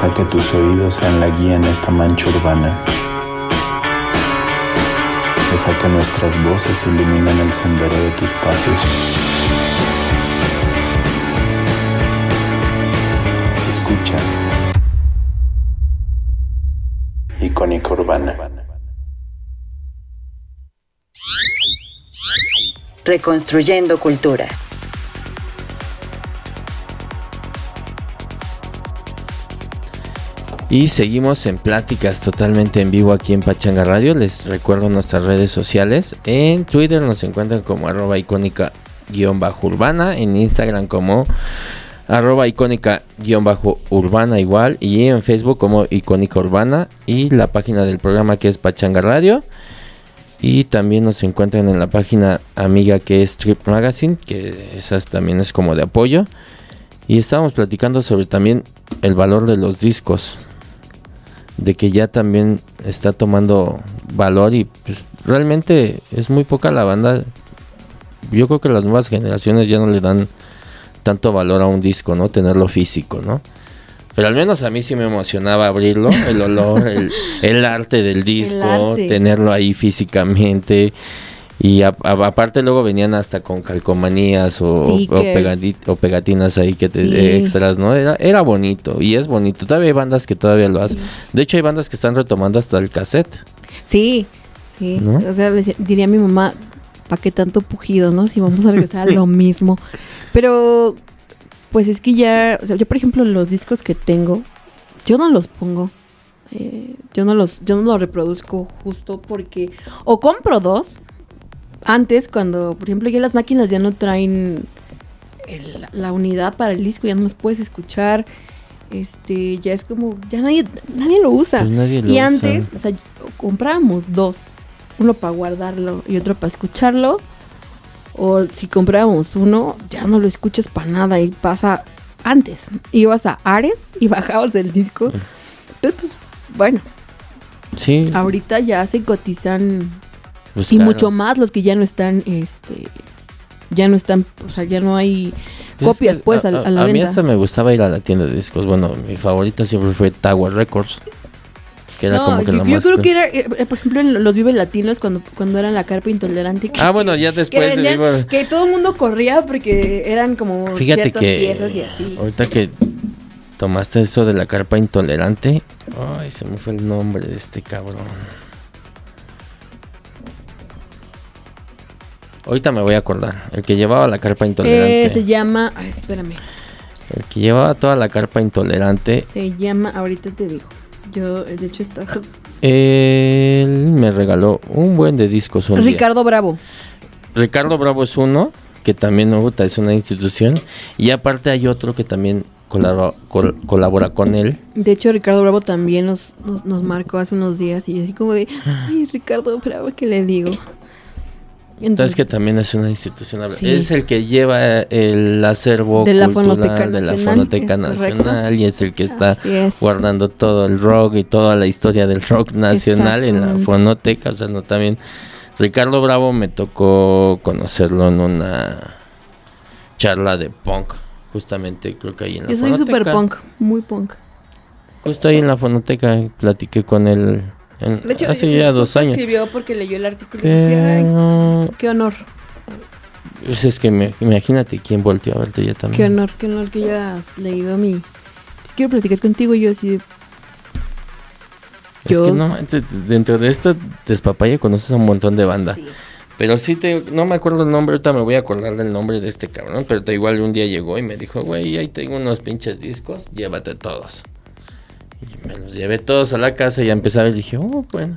[SPEAKER 3] Deja que tus oídos sean la guía en esta mancha urbana. Deja que nuestras voces iluminen el sendero de tus pasos. Escucha. Icónica Urbana.
[SPEAKER 1] Reconstruyendo cultura.
[SPEAKER 8] Y seguimos en pláticas totalmente en vivo aquí en Pachanga Radio. Les recuerdo nuestras redes sociales. En Twitter nos encuentran como arroba icónica guion bajo urbana. En Instagram como arroba icónica guion bajo urbana igual. Y en Facebook como icónica urbana. Y la página del programa que es Pachanga Radio. Y también nos encuentran en la página amiga que es Trip Magazine. Que esa también es como de apoyo. Y estábamos platicando sobre también el valor de los discos de que ya también está tomando valor y pues, realmente es muy poca la banda. Yo creo que las nuevas generaciones ya no le dan tanto valor a un disco, ¿no? Tenerlo físico, ¿no? Pero al menos a mí sí me emocionaba abrirlo, el olor, el, el arte del disco,
[SPEAKER 9] arte.
[SPEAKER 8] tenerlo ahí físicamente. Y a- a- aparte luego venían hasta con calcomanías o, o, o pegatinas ahí que te,
[SPEAKER 9] Sí.
[SPEAKER 8] extras, ¿no? Era, era bonito y es bonito. Todavía hay bandas que todavía lo hacen. De hecho hay bandas que están retomando hasta el cassette.
[SPEAKER 9] Sí, sí.
[SPEAKER 8] ¿No?
[SPEAKER 9] O sea, diría mi mamá, ¿para qué tanto pujido, no? Si vamos a regresar a lo mismo. Pero, pues es que ya, o sea, yo por ejemplo los discos que tengo, yo no los pongo. Eh, yo no los, yo no los reproduzco justo porque, o compro dos. Antes, cuando, por ejemplo, ya las máquinas ya no traen el- la unidad para el disco, ya no los puedes escuchar. Este, ya es como, ya nadie, nadie lo usa.
[SPEAKER 8] Pues nadie lo
[SPEAKER 9] y
[SPEAKER 8] usa.
[SPEAKER 9] antes, o sea, comprábamos dos. Uno para guardarlo y otro para escucharlo. O si comprábamos uno, ya no lo escuchas para nada. Y pasa antes. Ibas a Ares y bajabas el disco. Pero pues, bueno,
[SPEAKER 8] Sí.
[SPEAKER 9] ahorita ya se cotizan.
[SPEAKER 8] Pues
[SPEAKER 9] y
[SPEAKER 8] claro.
[SPEAKER 9] mucho más los que ya no están, este. Ya no están, o sea, ya no hay
[SPEAKER 8] Pues es
[SPEAKER 9] copias,
[SPEAKER 8] que
[SPEAKER 9] pues,
[SPEAKER 8] a,
[SPEAKER 9] a, a la
[SPEAKER 8] a mí
[SPEAKER 9] venta.
[SPEAKER 8] hasta me gustaba ir a la tienda de discos. Bueno, mi favorita siempre fue Tower Records. Que era
[SPEAKER 9] no,
[SPEAKER 8] como que
[SPEAKER 9] yo,
[SPEAKER 8] la
[SPEAKER 9] yo
[SPEAKER 8] más
[SPEAKER 9] creo que era, eh, por ejemplo, en los Vive Latinos, cuando, cuando era la carpa intolerante. Que,
[SPEAKER 8] Ah, bueno, ya
[SPEAKER 9] que,
[SPEAKER 8] después de
[SPEAKER 9] vendían- que todo el mundo corría porque eran como
[SPEAKER 8] Fíjate
[SPEAKER 9] ciertas
[SPEAKER 8] que
[SPEAKER 9] piezas y así.
[SPEAKER 8] ahorita que tomaste eso de la carpa intolerante, ay, se me fue el nombre de este cabrón. Ahorita me voy a acordar. El que llevaba la carpa intolerante.
[SPEAKER 9] Eh, se llama, ay, espérame,
[SPEAKER 8] El que llevaba toda la carpa intolerante.
[SPEAKER 9] se llama, ahorita te digo. Yo, eh, de hecho, está
[SPEAKER 8] Él me regaló un buen de discos un día.
[SPEAKER 9] Ricardo Bravo.
[SPEAKER 8] Ricardo Bravo es uno, que también me gusta, es una institución. Y aparte hay otro que también colabora, col- colabora con él.
[SPEAKER 9] De hecho, Ricardo Bravo también nos, nos, nos marcó hace unos días y así como de, ay, Ricardo Bravo, ¿qué le digo?
[SPEAKER 8] Entonces que también es una institución.
[SPEAKER 9] Sí.
[SPEAKER 8] Es el que lleva el acervo
[SPEAKER 9] De la
[SPEAKER 8] cultural
[SPEAKER 9] Fonoteca
[SPEAKER 8] de la Fonoteca. Nacional y es el que está
[SPEAKER 9] es.
[SPEAKER 8] guardando todo el rock y toda la historia del rock nacional en la. Fonoteca. O sea, no también. Ricardo Bravo me tocó conocerlo en una charla de punk. Justamente creo que ahí en la
[SPEAKER 9] Yo soy
[SPEAKER 8] Fonoteca.
[SPEAKER 9] super punk, muy punk.
[SPEAKER 8] Justo ahí en la Fonoteca platiqué con él en-
[SPEAKER 9] De hecho,
[SPEAKER 8] hace
[SPEAKER 9] eh,
[SPEAKER 8] ya dos años.
[SPEAKER 9] escribió porque leyó el artículo y dije, ay,
[SPEAKER 8] Pero
[SPEAKER 9] qué honor,
[SPEAKER 8] pues es que me- imagínate quién volteó a verte ya también.
[SPEAKER 9] qué honor, qué honor que hayas leído mi... Pues quiero platicar contigo y yo así de...
[SPEAKER 8] Es
[SPEAKER 9] Yo-
[SPEAKER 8] que no, ent- dentro de esta despapaya conoces a un montón de banda. Pero sí te, no me acuerdo el nombre, ahorita me voy a acordar del nombre de este cabrón, pero te igual un día llegó y me dijo, güey, ahí tengo unos pinches discos, llévate todos. Y me los llevé todos a la casa y ya empezaba y dije, oh, bueno.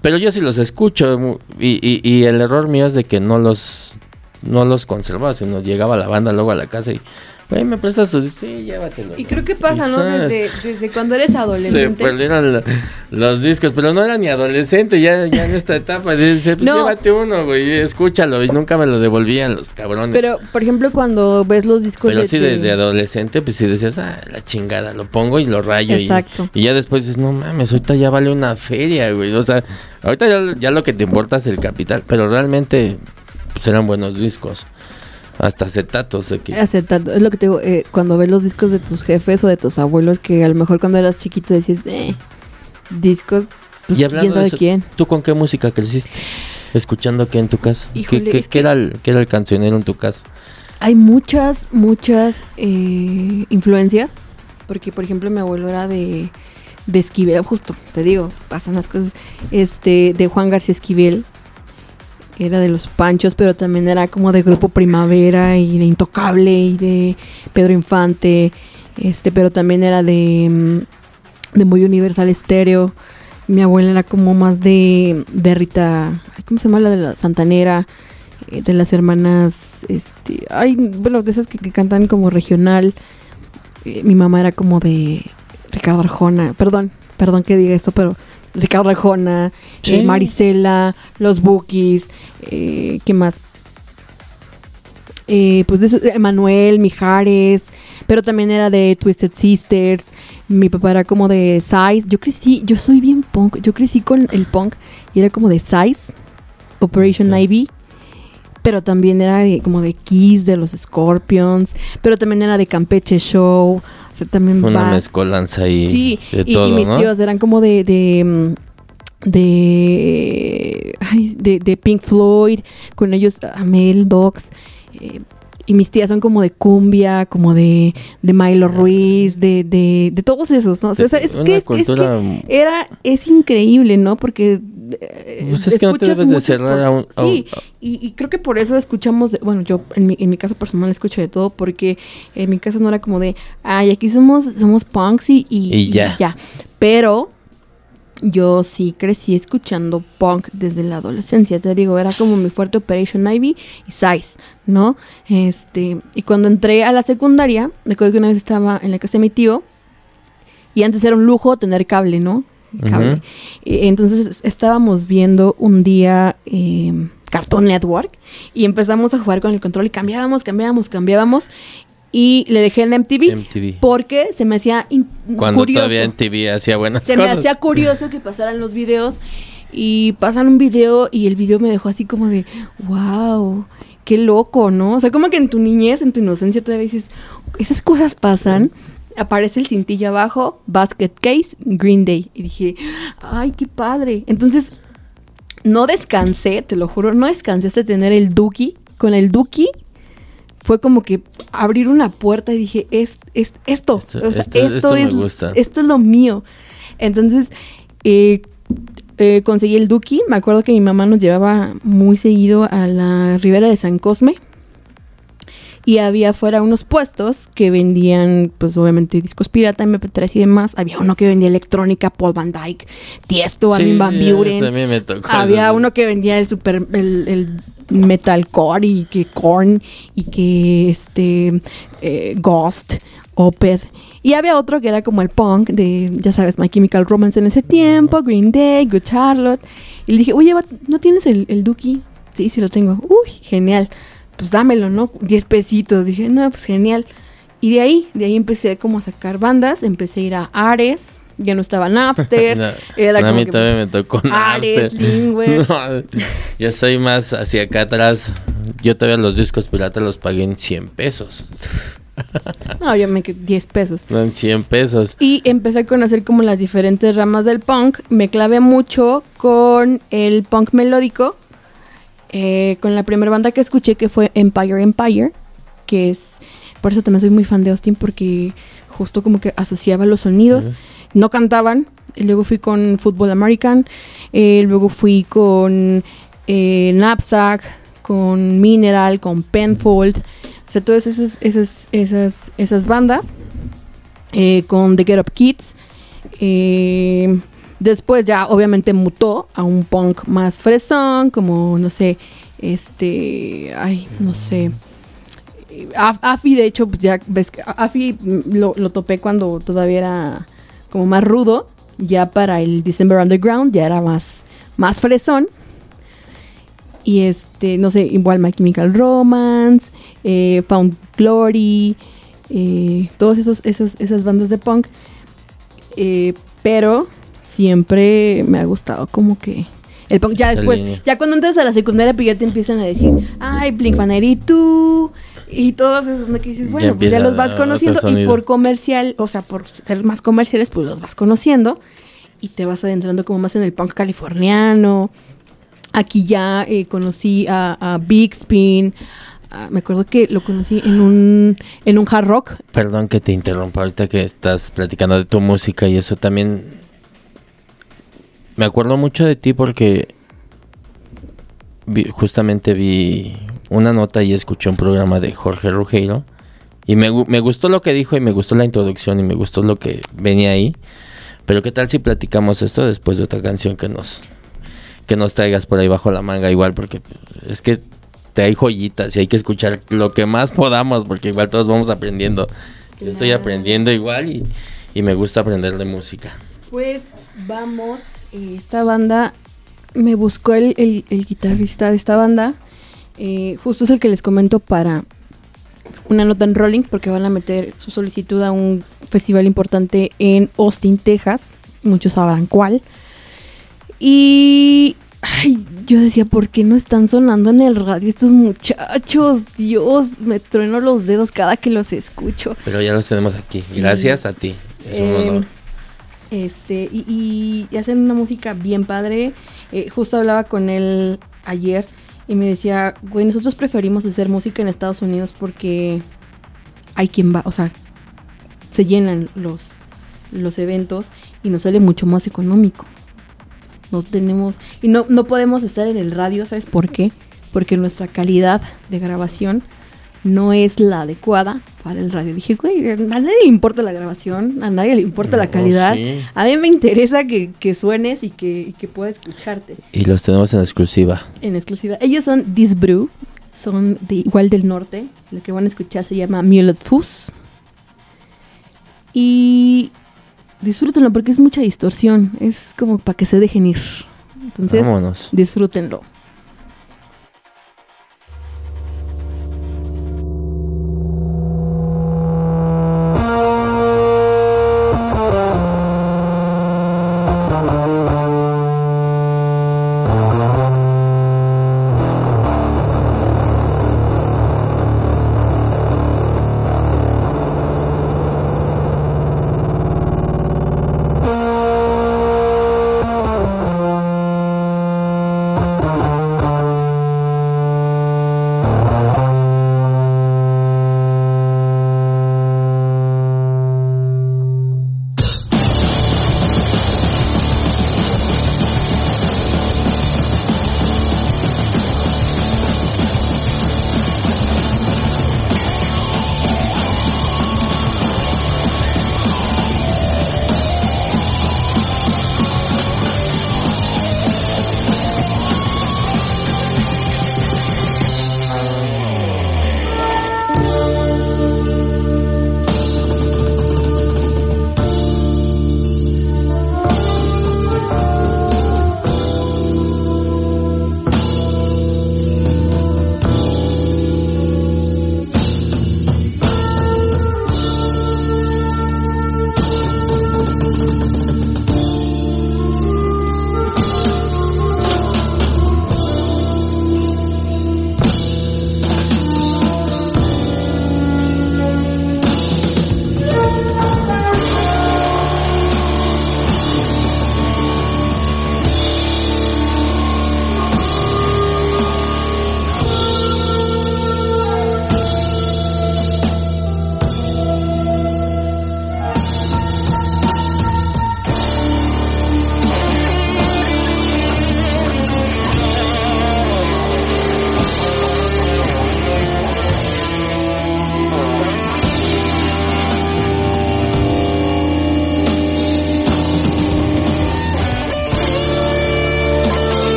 [SPEAKER 8] Pero yo sí los escucho y, y, y el error mío es de que no los, no los conservaba, sino llegaba la banda luego a la casa y Güey, ¿me prestas tu disco? Sí, llévatelo.
[SPEAKER 9] Y creo que pasa, ¿no? Desde, desde cuando eres
[SPEAKER 8] Se
[SPEAKER 9] adolescente.
[SPEAKER 8] perdieron la- los discos, pero no era ni adolescente, ya, ya en esta etapa. Dice, pues
[SPEAKER 9] No.
[SPEAKER 8] llévate uno, güey, escúchalo. Y nunca me lo devolvían los cabrones.
[SPEAKER 9] Pero, por ejemplo, cuando ves los discos
[SPEAKER 8] Pero
[SPEAKER 9] de,
[SPEAKER 8] sí, de, adolescente, pues sí decías, ah, la chingada, lo pongo y lo rayo. y-
[SPEAKER 9] Exacto.
[SPEAKER 8] Y, ya después dices, no mames, ahorita ya vale una feria, güey. O sea, ahorita ya, ya lo que te importa es el capital, pero realmente pues eran buenos discos. Hasta acetatos que...
[SPEAKER 9] acetato. Es lo que te digo, eh, cuando ves los discos de tus jefes o de tus abuelos, que a lo mejor cuando eras chiquito decías, eh, discos, pues,
[SPEAKER 8] y hablando de eso,
[SPEAKER 9] quién.
[SPEAKER 8] ¿tú con qué música creciste? Escuchando qué en tu casa. ¿Qué-
[SPEAKER 9] Híjole,
[SPEAKER 8] qué era el, qué era el cancionero en tu casa?
[SPEAKER 9] Hay muchas, muchas eh, influencias. Porque, por ejemplo, mi abuelo era de, de Esquivel, justo, te digo, pasan las cosas. Este, de Juan García Esquivel. Era de los Panchos, pero también era como de Grupo Primavera y de Intocable y de Pedro Infante. Este, pero también era de, mm, de Muy Universal Estéreo. Mi abuela era como más de, de Rita, ¿cómo se llama la de la Santanera? Eh, de las hermanas, este, ay, bueno, de esas que, que cantan como regional. Eh, mi mamá era como de Ricardo Arjona, perdón, perdón que diga esto, pero Ricardo Arjona,
[SPEAKER 8] Sí.
[SPEAKER 9] eh, Marisela, Los Bookies, eh, ¿qué más? Eh, pues de eso, Emanuel, Mijares, pero también era de Twisted Sisters. Mi papá era como de Size. Yo crecí, yo soy bien punk. Yo crecí con el punk y era como de Size, Operation Ivy. Pero también era de- como de Kiss, de los Scorpions. Pero también era de Campeche Show. O sea, también
[SPEAKER 8] Una
[SPEAKER 9] va-
[SPEAKER 8] mezcolanza ahí
[SPEAKER 9] Sí,
[SPEAKER 8] de
[SPEAKER 9] y, y mis
[SPEAKER 8] ¿no?
[SPEAKER 9] tíos eran como de de mm, de, ay, de de Pink Floyd, con ellos Amel Dogs eh, y mis tías son como de cumbia, como de, de Milo Ruiz, de, de, de todos esos, ¿no? O sea, es, que, es, es que era, es increíble, ¿no? Porque eh,
[SPEAKER 8] Pues es que no te debes de cerrar
[SPEAKER 9] por-
[SPEAKER 8] a un- a un-
[SPEAKER 9] Sí, y, y creo que por eso escuchamos, de- bueno, yo en mi, en mi caso personal escucho de todo, porque en mi casa no era como de, ay, aquí somos, somos punks y, y,
[SPEAKER 8] Y ya.
[SPEAKER 9] Pero yo sí crecí escuchando punk desde la adolescencia, te digo, era como mi fuerte Operation Ivy y Size, ¿no? Este, y cuando entré a la secundaria, me acuerdo que una vez estaba en la casa de mi tío y antes era un lujo tener cable, ¿no? Cable. Entonces estábamos viendo un día eh, Cartoon Network y empezamos a jugar con el control y cambiábamos, cambiábamos, cambiábamos y le dejé en MTV,
[SPEAKER 8] MTV.
[SPEAKER 9] porque se me hacía
[SPEAKER 8] Cuando
[SPEAKER 9] curioso.
[SPEAKER 8] todavía en TV hacía buenas
[SPEAKER 9] Se
[SPEAKER 8] cosas.
[SPEAKER 9] me hacía curioso que pasaran los videos y pasan un video y el video me dejó así como de, wow, qué loco, ¿no? O sea, como que en tu niñez, en tu inocencia todavía dices, esas cosas pasan. Aparece el cintillo abajo, Basket Case, Green Day. Y dije, ay, qué padre. Entonces, no descansé, te lo juro, no descansé hasta tener el Duki. Con el Duki fue como que abrir una puerta y dije, es, es esto,
[SPEAKER 8] Esto-
[SPEAKER 9] o sea,
[SPEAKER 8] esto-
[SPEAKER 9] es,
[SPEAKER 8] gusta.
[SPEAKER 9] esto es lo mío. Entonces, eh, eh, conseguí el Duki. Me acuerdo que mi mamá nos llevaba muy seguido a la ribera de San Cosme. Y había afuera unos puestos que vendían, pues obviamente, discos pirata, MP3 y demás. Había uno que vendía electrónica, Paul Van Dyke, Tiesto,
[SPEAKER 8] Sí,
[SPEAKER 9] Armin Van Buren.
[SPEAKER 8] también me tocó
[SPEAKER 9] Había
[SPEAKER 8] eso.
[SPEAKER 9] uno que vendía el super, el, el metalcore y que Korn y que este eh, Ghost, Opeth. Y había otro que era como el punk de, ya sabes, My Chemical Romance en ese tiempo, Green Day, Good Charlotte. Y le dije, oye, ¿no tienes el, el Dookie? Sí, sí lo tengo. Uy, genial. Pues dámelo, ¿no? 10 pesitos. Dije, no, pues genial. Y de ahí, de ahí empecé como a sacar bandas. Empecé a ir a Ares. Ya no estaba Napster.
[SPEAKER 8] No,
[SPEAKER 9] Era
[SPEAKER 8] a mí
[SPEAKER 9] que-
[SPEAKER 8] también me tocó
[SPEAKER 9] Ares,
[SPEAKER 8] Napster.
[SPEAKER 9] Lingüe.
[SPEAKER 8] No, yo soy más hacia acá atrás. Yo todavía los discos piratas los pagué en 100 pesos.
[SPEAKER 9] No, yo me quedé 10 pesos.
[SPEAKER 8] No en 100 pesos.
[SPEAKER 9] Y empecé a conocer como las diferentes ramas del punk. Me clavé mucho con el punk melódico. Eh, con la primera banda que escuché que fue Empire Empire. Que es... Por eso también soy muy fan de Austin porque justo como que asociaba los sonidos. No cantaban. Luego fui con Football American. eh, luego fui con eh, Knapsack. Con Mineral. Con Penfold. O sea, todas esas, esas, esas, esas bandas eh, con The Get Up Kids. Después ya obviamente mutó a un punk más fresón, como no sé, este, ay, no sé, Af- Afi, de hecho, pues ya ves que Afi lo, lo topé cuando todavía era como más rudo. Ya para el December Underground ya era más, más fresón. Y este, no sé, igual My Chemical Romance, eh, Found Glory, eh, todas esos, esos, esas bandas de punk. Eh, pero siempre me ha gustado como que el punk. Ya después,
[SPEAKER 8] línea.
[SPEAKER 9] ya cuando entras a la secundaria, pues ya te empiezan a decir, ay, Blink 182 y todas esas ¿no? que dices, bueno, pues ya los vas conociendo y por comercial, o sea, por ser más comerciales, pues los vas conociendo y te vas adentrando como más en el punk californiano. Aquí ya eh, conocí a, a Big Spin. ah, me acuerdo que lo conocí en un, en un hard rock.
[SPEAKER 8] Perdón que te interrumpa ahorita que estás platicando de tu música y eso también. Me acuerdo mucho de ti porque vi- justamente vi una nota y escuché un programa de Jorge Rugeiro y me, me gustó lo que dijo y me gustó la introducción y me gustó lo que venía ahí. Pero qué tal si platicamos esto después de otra canción que nos que nos traigas por ahí bajo la manga igual porque es que te hay joyitas y hay que escuchar lo que más podamos porque igual todos vamos aprendiendo. Yo estoy aprendiendo igual y, y me gusta aprender de música.
[SPEAKER 9] Pues vamos, esta banda me buscó el, el- el guitarrista de esta banda. eh, justo es el que les comento para una nota en Rolling porque van a meter su solicitud a un festival importante en Austin, Texas. Muchos sabrán cuál. Y ay, yo decía, ¿por qué no están sonando en el radio estos muchachos? Dios, me trueno los dedos cada que los escucho.
[SPEAKER 8] Pero ya los tenemos aquí.
[SPEAKER 9] Sí.
[SPEAKER 8] Gracias a ti. Es un
[SPEAKER 9] Eh,
[SPEAKER 8] honor.
[SPEAKER 9] Este, y, y- hacen una música bien padre. Eh, justo hablaba con él ayer y me decía, güey, nosotros preferimos hacer música en Estados Unidos porque hay quien va, o sea, se llenan los, los eventos y nos sale mucho más económico. No tenemos, y no, no podemos estar en el radio, ¿sabes por qué? Porque nuestra calidad de grabación no es la adecuada para el radio. Dije, güey, a nadie le importa la grabación, a nadie le importa la
[SPEAKER 8] No,
[SPEAKER 9] calidad.
[SPEAKER 8] sí.
[SPEAKER 9] A mí me interesa que, que suenes y que, y que pueda escucharte
[SPEAKER 8] Y los tenemos en exclusiva.
[SPEAKER 9] en exclusiva. Ellos son This Brew, son de igual del norte. Lo que van a escuchar se llama Mulet Fuzz. Y disfrútenlo porque es mucha distorsión. Es como para que se dejen ir. Entonces,
[SPEAKER 8] Vámonos.
[SPEAKER 9] disfrútenlo.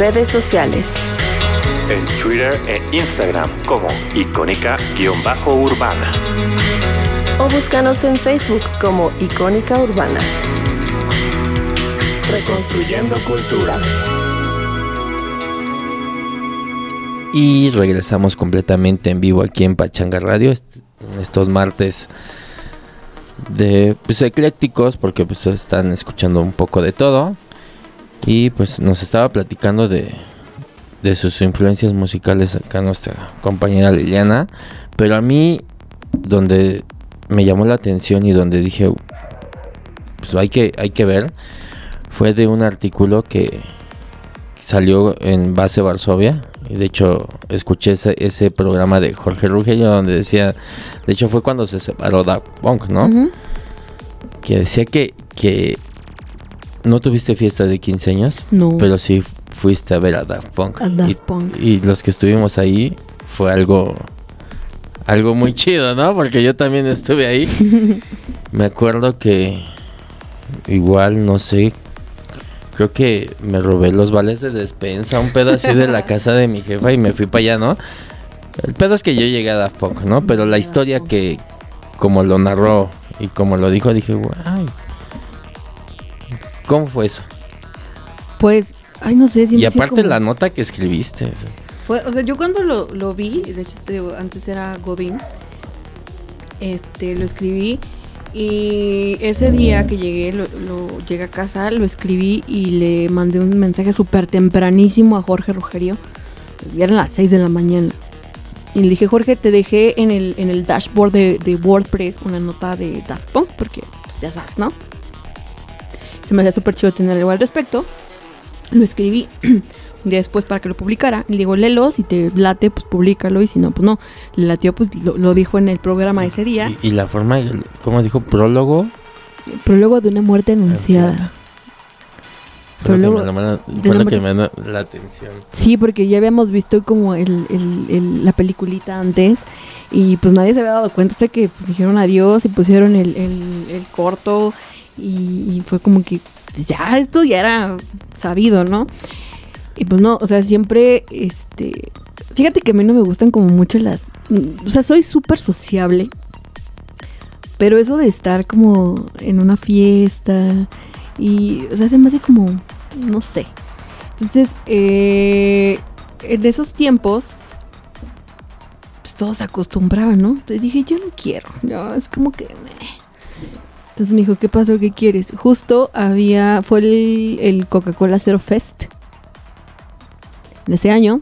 [SPEAKER 2] Redes sociales.
[SPEAKER 7] En Twitter e Instagram como icónica-urbana.
[SPEAKER 2] O búscanos en Facebook como Icónica Urbana. Reconstruyendo cultura.
[SPEAKER 8] Y regresamos completamente en vivo aquí en Pachanga Radio. Estos martes de pues eclécticos porque pues están escuchando un poco de todo. Y pues nos estaba platicando de, de sus influencias musicales acá nuestra compañera Liliana. Pero a mí, donde me llamó la atención y donde dije, pues hay que, hay que ver, fue de un artículo que salió en Base Varsovia. Y de hecho, escuché ese, ese programa de Jorge Rugelio donde decía, de hecho fue cuando se separó Daft Punk, ¿no? Que decía que, que no tuviste fiesta de 15 años,
[SPEAKER 9] No.
[SPEAKER 8] pero sí fuiste a ver a Daft Punk.
[SPEAKER 9] A Daft
[SPEAKER 8] y,
[SPEAKER 9] Punk.
[SPEAKER 8] y los que estuvimos ahí fue algo algo muy chido, ¿no? Porque yo también estuve ahí. Me acuerdo que igual, no sé, creo que me robé los vales de despensa, un pedo así de la casa de mi jefa y me fui para allá, ¿no? El pedo es que yo llegué a Daft Punk, ¿no? Pero la historia que, como lo narró y como lo dijo, dije, guay. ¿Cómo fue eso?
[SPEAKER 9] Pues, ay, no sé,
[SPEAKER 8] Y
[SPEAKER 9] he sido
[SPEAKER 8] aparte
[SPEAKER 9] como-
[SPEAKER 8] la nota que escribiste.
[SPEAKER 9] Fue, o sea, yo cuando lo, lo vi, de hecho este, antes era Godín, este, lo escribí y ese día que llegué, lo, lo- llegué a casa, lo escribí y le mandé un mensaje súper tempranísimo a Jorge Rugerio. Eran las 6 de la mañana. Y le dije, Jorge, te dejé en el, en el dashboard de, de WordPress una nota de Daft Punk, porque pues, ya sabes, ¿no? Se me hacía súper chido tener algo al respecto. Lo escribí un día después para que lo publicara. Le digo, léelo, si te late, pues públicalo, y si no, pues no. Le latió, pues lo, lo dijo en el programa ese día.
[SPEAKER 8] Y, y la forma, como dijo, prólogo.
[SPEAKER 9] Prólogo de una muerte anunciada.
[SPEAKER 8] La-
[SPEAKER 9] de
[SPEAKER 8] fue lo que me llamó la atención.
[SPEAKER 9] Sí, porque ya habíamos visto como el, el- el- la peliculita antes y pues nadie se había dado cuenta hasta que pues, dijeron adiós y pusieron el corto y, fue como que pues, ya esto ya era sabido, ¿no? Y pues no, o sea, siempre, este, fíjate que a mí no me gustan como mucho las, mm, o sea, soy súper sociable, pero eso de estar como en una fiesta y, o sea, se me hace como, no sé. Entonces, eh, en esos tiempos, pues todos se acostumbraban, ¿no? Entonces dije, yo no quiero, no, es como que... Entonces me dijo, ¿qué pasó? ¿Qué quieres? Justo había, fue el, el Coca-Cola Zero Fest en ese año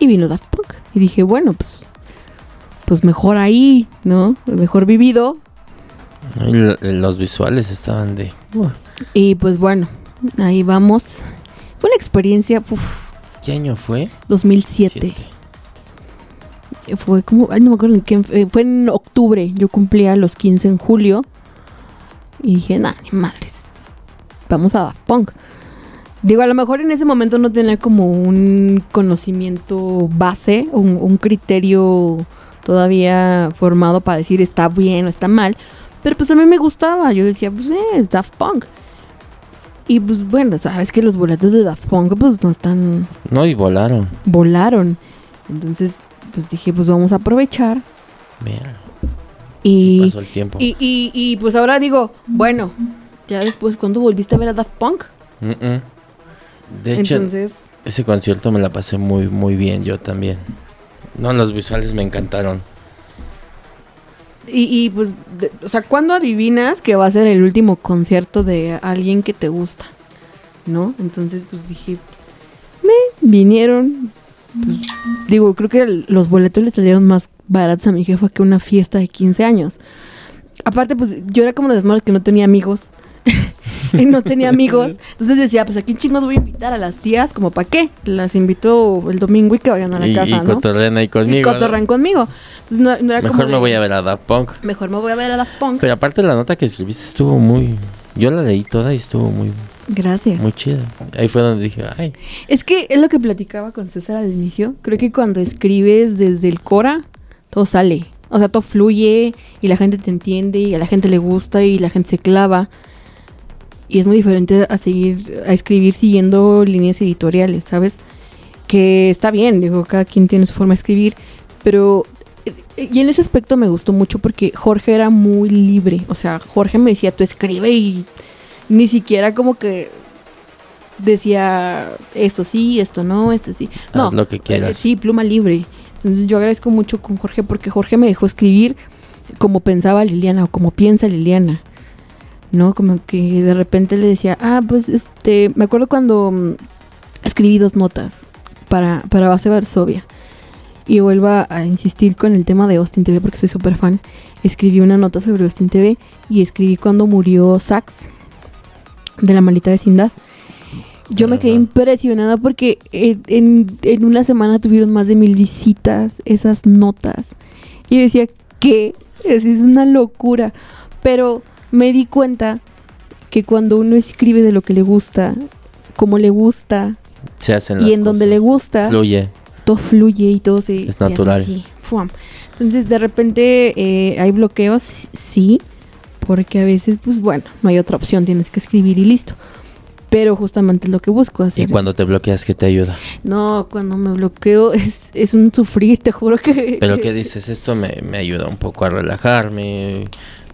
[SPEAKER 9] y vino Daft Punk. Y dije, bueno, pues, pues mejor ahí, ¿no? Mejor vivido.
[SPEAKER 8] Y lo- los visuales estaban de. uh,
[SPEAKER 9] Y pues bueno, ahí vamos. Fue una experiencia, uf,
[SPEAKER 8] ¿Qué año fue?
[SPEAKER 9] 2007. Fue como, ay, no me acuerdo en qué, eh, fue en octubre, yo cumplía los 15 en julio. Y dije, nah, ni madres. Vamos a Daft Punk. Digo, a lo mejor en ese momento no tenía como un conocimiento base, un, un criterio todavía formado para decir está bien o está mal. Pero pues a mí me gustaba. Yo decía, pues eh, es Daft Punk. Y pues bueno, sabes que los boletos de Daft Punk pues no están
[SPEAKER 8] No, y volaron.
[SPEAKER 9] volaron. Entonces, pues dije, pues vamos a aprovechar.
[SPEAKER 8] Mira.
[SPEAKER 9] Y,
[SPEAKER 8] pasó el tiempo.
[SPEAKER 9] Y, y, y, pues ahora digo, bueno, ya después, ¿cuándo volviste a ver a Daft Punk?
[SPEAKER 8] Mm, mm. De hecho,
[SPEAKER 9] Entonces-
[SPEAKER 8] ese concierto me la pasé muy, muy bien yo también. No, los visuales me encantaron.
[SPEAKER 9] Y, y, pues, de- o sea, ¿cuándo adivinas que va a ser el último concierto de alguien que te gusta? ¿No? Entonces, pues dije, me vinieron. Pues, digo, creo que el- los boletos le salieron más baratos a mi jefa que una fiesta de 15 años. Aparte, pues yo era como de malas que no tenía amigos. y no tenía amigos. Entonces decía, pues aquí chingos voy a invitar a las tías, como para qué. Las invito el domingo y que vayan a la
[SPEAKER 8] y,
[SPEAKER 9] casa,
[SPEAKER 8] y
[SPEAKER 9] ¿no?
[SPEAKER 8] cotorrean ahí
[SPEAKER 9] y
[SPEAKER 8] conmigo.
[SPEAKER 9] conmigo. Entonces no, no era como
[SPEAKER 8] Mejor me
[SPEAKER 9] de,
[SPEAKER 8] voy a ver a Daft Punk.
[SPEAKER 9] Mejor me voy a ver a Daft Punk.
[SPEAKER 8] Pero aparte la nota que escribiste estuvo muy... Yo la leí toda y estuvo muy,
[SPEAKER 9] Gracias.
[SPEAKER 8] muy chida. Ahí fue donde dije, ay,
[SPEAKER 9] Es que es lo que platicaba con César al inicio. Creo que cuando escribes desde el Cora, todo sale. O sea, todo fluye y la gente te entiende y a la gente le gusta y la gente se clava. Y es muy diferente a seguir, a escribir siguiendo líneas editoriales, ¿sabes? Que está bien, digo, cada quien tiene su forma de escribir, pero... eh, Y en ese aspecto me gustó mucho porque Jorge era muy libre. O sea, Jorge me decía, tú escribe y ni siquiera como que decía esto sí, esto no, esto sí. No,
[SPEAKER 8] Haz lo que quieras.
[SPEAKER 9] eh, sí, pluma libre. Entonces yo agradezco mucho con Jorge porque Jorge me dejó escribir como pensaba Liliana o como piensa Liliana. ¿No? Como que de repente le decía, ah, pues este, me acuerdo cuando mm, escribí dos notas para, para base Varsovia. Y vuelvo a, insistir con el tema de Austin TV porque soy súper fan. Escribí una nota sobre Austin TV y escribí cuando murió Sax de la maldita vecindad. Yo me quedé impresionada porque en, en- en una semana tuvieron más de mil visitas esas notas. Y yo decía, ¿qué? Es, es una locura. Pero me di cuenta que cuando uno escribe de lo que le gusta, como le gusta,
[SPEAKER 8] se hacen
[SPEAKER 9] y en donde le gusta,
[SPEAKER 8] Fluye.
[SPEAKER 9] todo fluye y todo se,
[SPEAKER 8] Es
[SPEAKER 9] se hace
[SPEAKER 8] natural.
[SPEAKER 9] Entonces, de repente eh, hay bloqueos, sí, porque a veces, pues bueno, no hay otra opción, tienes que escribir y listo. Pero justamente es lo que busco
[SPEAKER 8] Y cuando te bloqueas, ¿qué te ayuda?
[SPEAKER 9] No, cuando me bloqueo es, es un sufrir, te juro que...
[SPEAKER 8] Pero ¿qué dices? Esto me, me ayuda un poco a relajarme,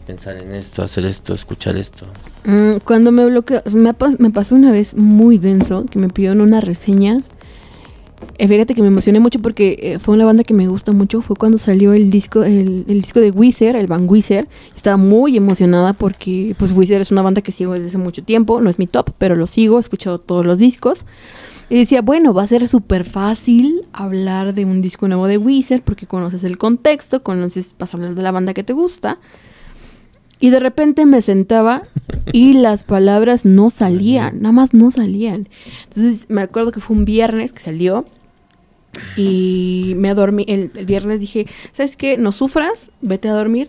[SPEAKER 8] pensar en esto, hacer esto, escuchar esto.
[SPEAKER 9] Mm, cuando me bloqueo, me, me pasó una vez muy denso que me pidieron una reseña. Eh, fíjate que me emocioné mucho porque eh, fue una banda que me gusta mucho. Fue cuando salió el disco, el, disco de Weezer, el Van Weezer. Estaba muy emocionada porque pues Weezer es una banda que sigo desde hace mucho tiempo. No es mi top, pero lo sigo, he escuchado todos los discos. Y decía, bueno, va a ser súper fácil hablar de un disco nuevo de Weezer porque conoces el contexto, conoces, vas a hablar de la banda que te gusta. Y de repente me sentaba y las palabras no salían, nada más no salían. Entonces me acuerdo que fue un viernes que salió y me dormí. El, el viernes dije, ¿sabes qué? No sufras, vete a dormir.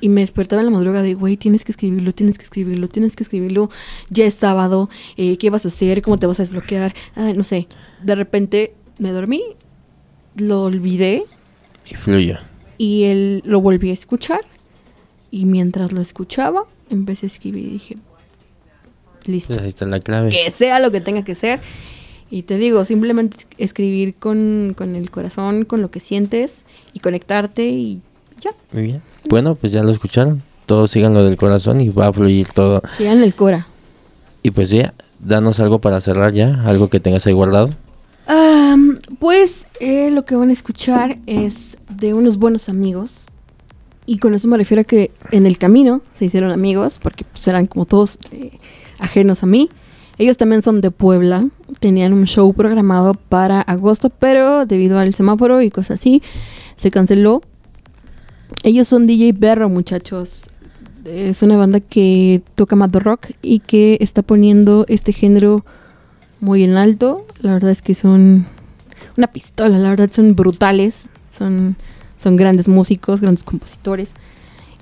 [SPEAKER 9] Y me despertaba en la madrugada de, güey, tienes que escribirlo, tienes que escribirlo, tienes que escribirlo. Ya es sábado, eh, ¿qué vas a hacer? ¿Cómo te vas a desbloquear? Ah, no sé. De repente me dormí, lo olvidé
[SPEAKER 8] Y fluye.
[SPEAKER 9] y él lo volví a escuchar. Y mientras lo escuchaba, empecé a escribir y dije, listo.
[SPEAKER 8] Ahí está la clave.
[SPEAKER 9] Que sea lo que tenga que ser. Y te digo, simplemente es- escribir con, con el corazón, con lo que sientes y conectarte y ya.
[SPEAKER 8] Muy bien. Bueno, pues ya lo escucharon. Todos sigan lo del corazón y va a fluir todo.
[SPEAKER 9] Sigan el Cora.
[SPEAKER 8] Y pues ya, danos algo para cerrar ya, algo que tengas ahí guardado.
[SPEAKER 9] Am, pues eh, lo que van a escuchar es de unos buenos amigos. Y con eso me refiero a que en el camino se hicieron amigos, porque pues, eran como todos eh, ajenos a mí. Ellos también son de Puebla, tenían un show programado para agosto, pero debido al semáforo y cosas así, se canceló. Ellos son DJ Berro, muchachos. Es una banda que toca mad rock y que está poniendo este género muy en alto. La verdad es que son una pistola, la verdad son brutales. Son, son grandes músicos, grandes compositores.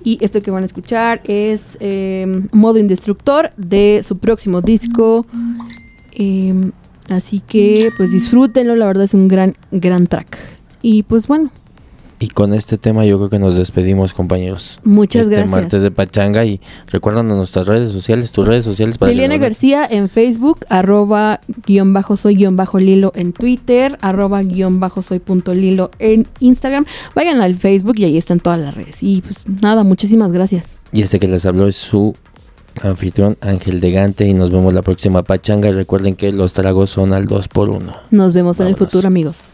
[SPEAKER 9] Y esto que van a escuchar es eh, Modo Indestructor de su próximo disco. Eh, así que pues disfrútenlo, la verdad es un gran, gran track. Y pues bueno,
[SPEAKER 8] Y con este tema yo creo que nos despedimos, compañeros.
[SPEAKER 9] Muchas
[SPEAKER 8] este
[SPEAKER 9] gracias.
[SPEAKER 8] martes de Pachanga y recuerdan nuestras redes sociales, tus redes sociales para
[SPEAKER 9] Liliana. García en Facebook, arroba guion bajo soy guion bajo Lilo en Twitter, arroba guion bajo soy punto Lilo en Instagram. Vayan al Facebook y ahí están todas las redes. Y pues nada, muchísimas gracias.
[SPEAKER 8] Y este que les habló es su anfitrión Ángel de Gante y nos vemos la próxima Pachanga. Recuerden que los tragos son al 2 por 1
[SPEAKER 9] Nos vemos en el futuro, amigos.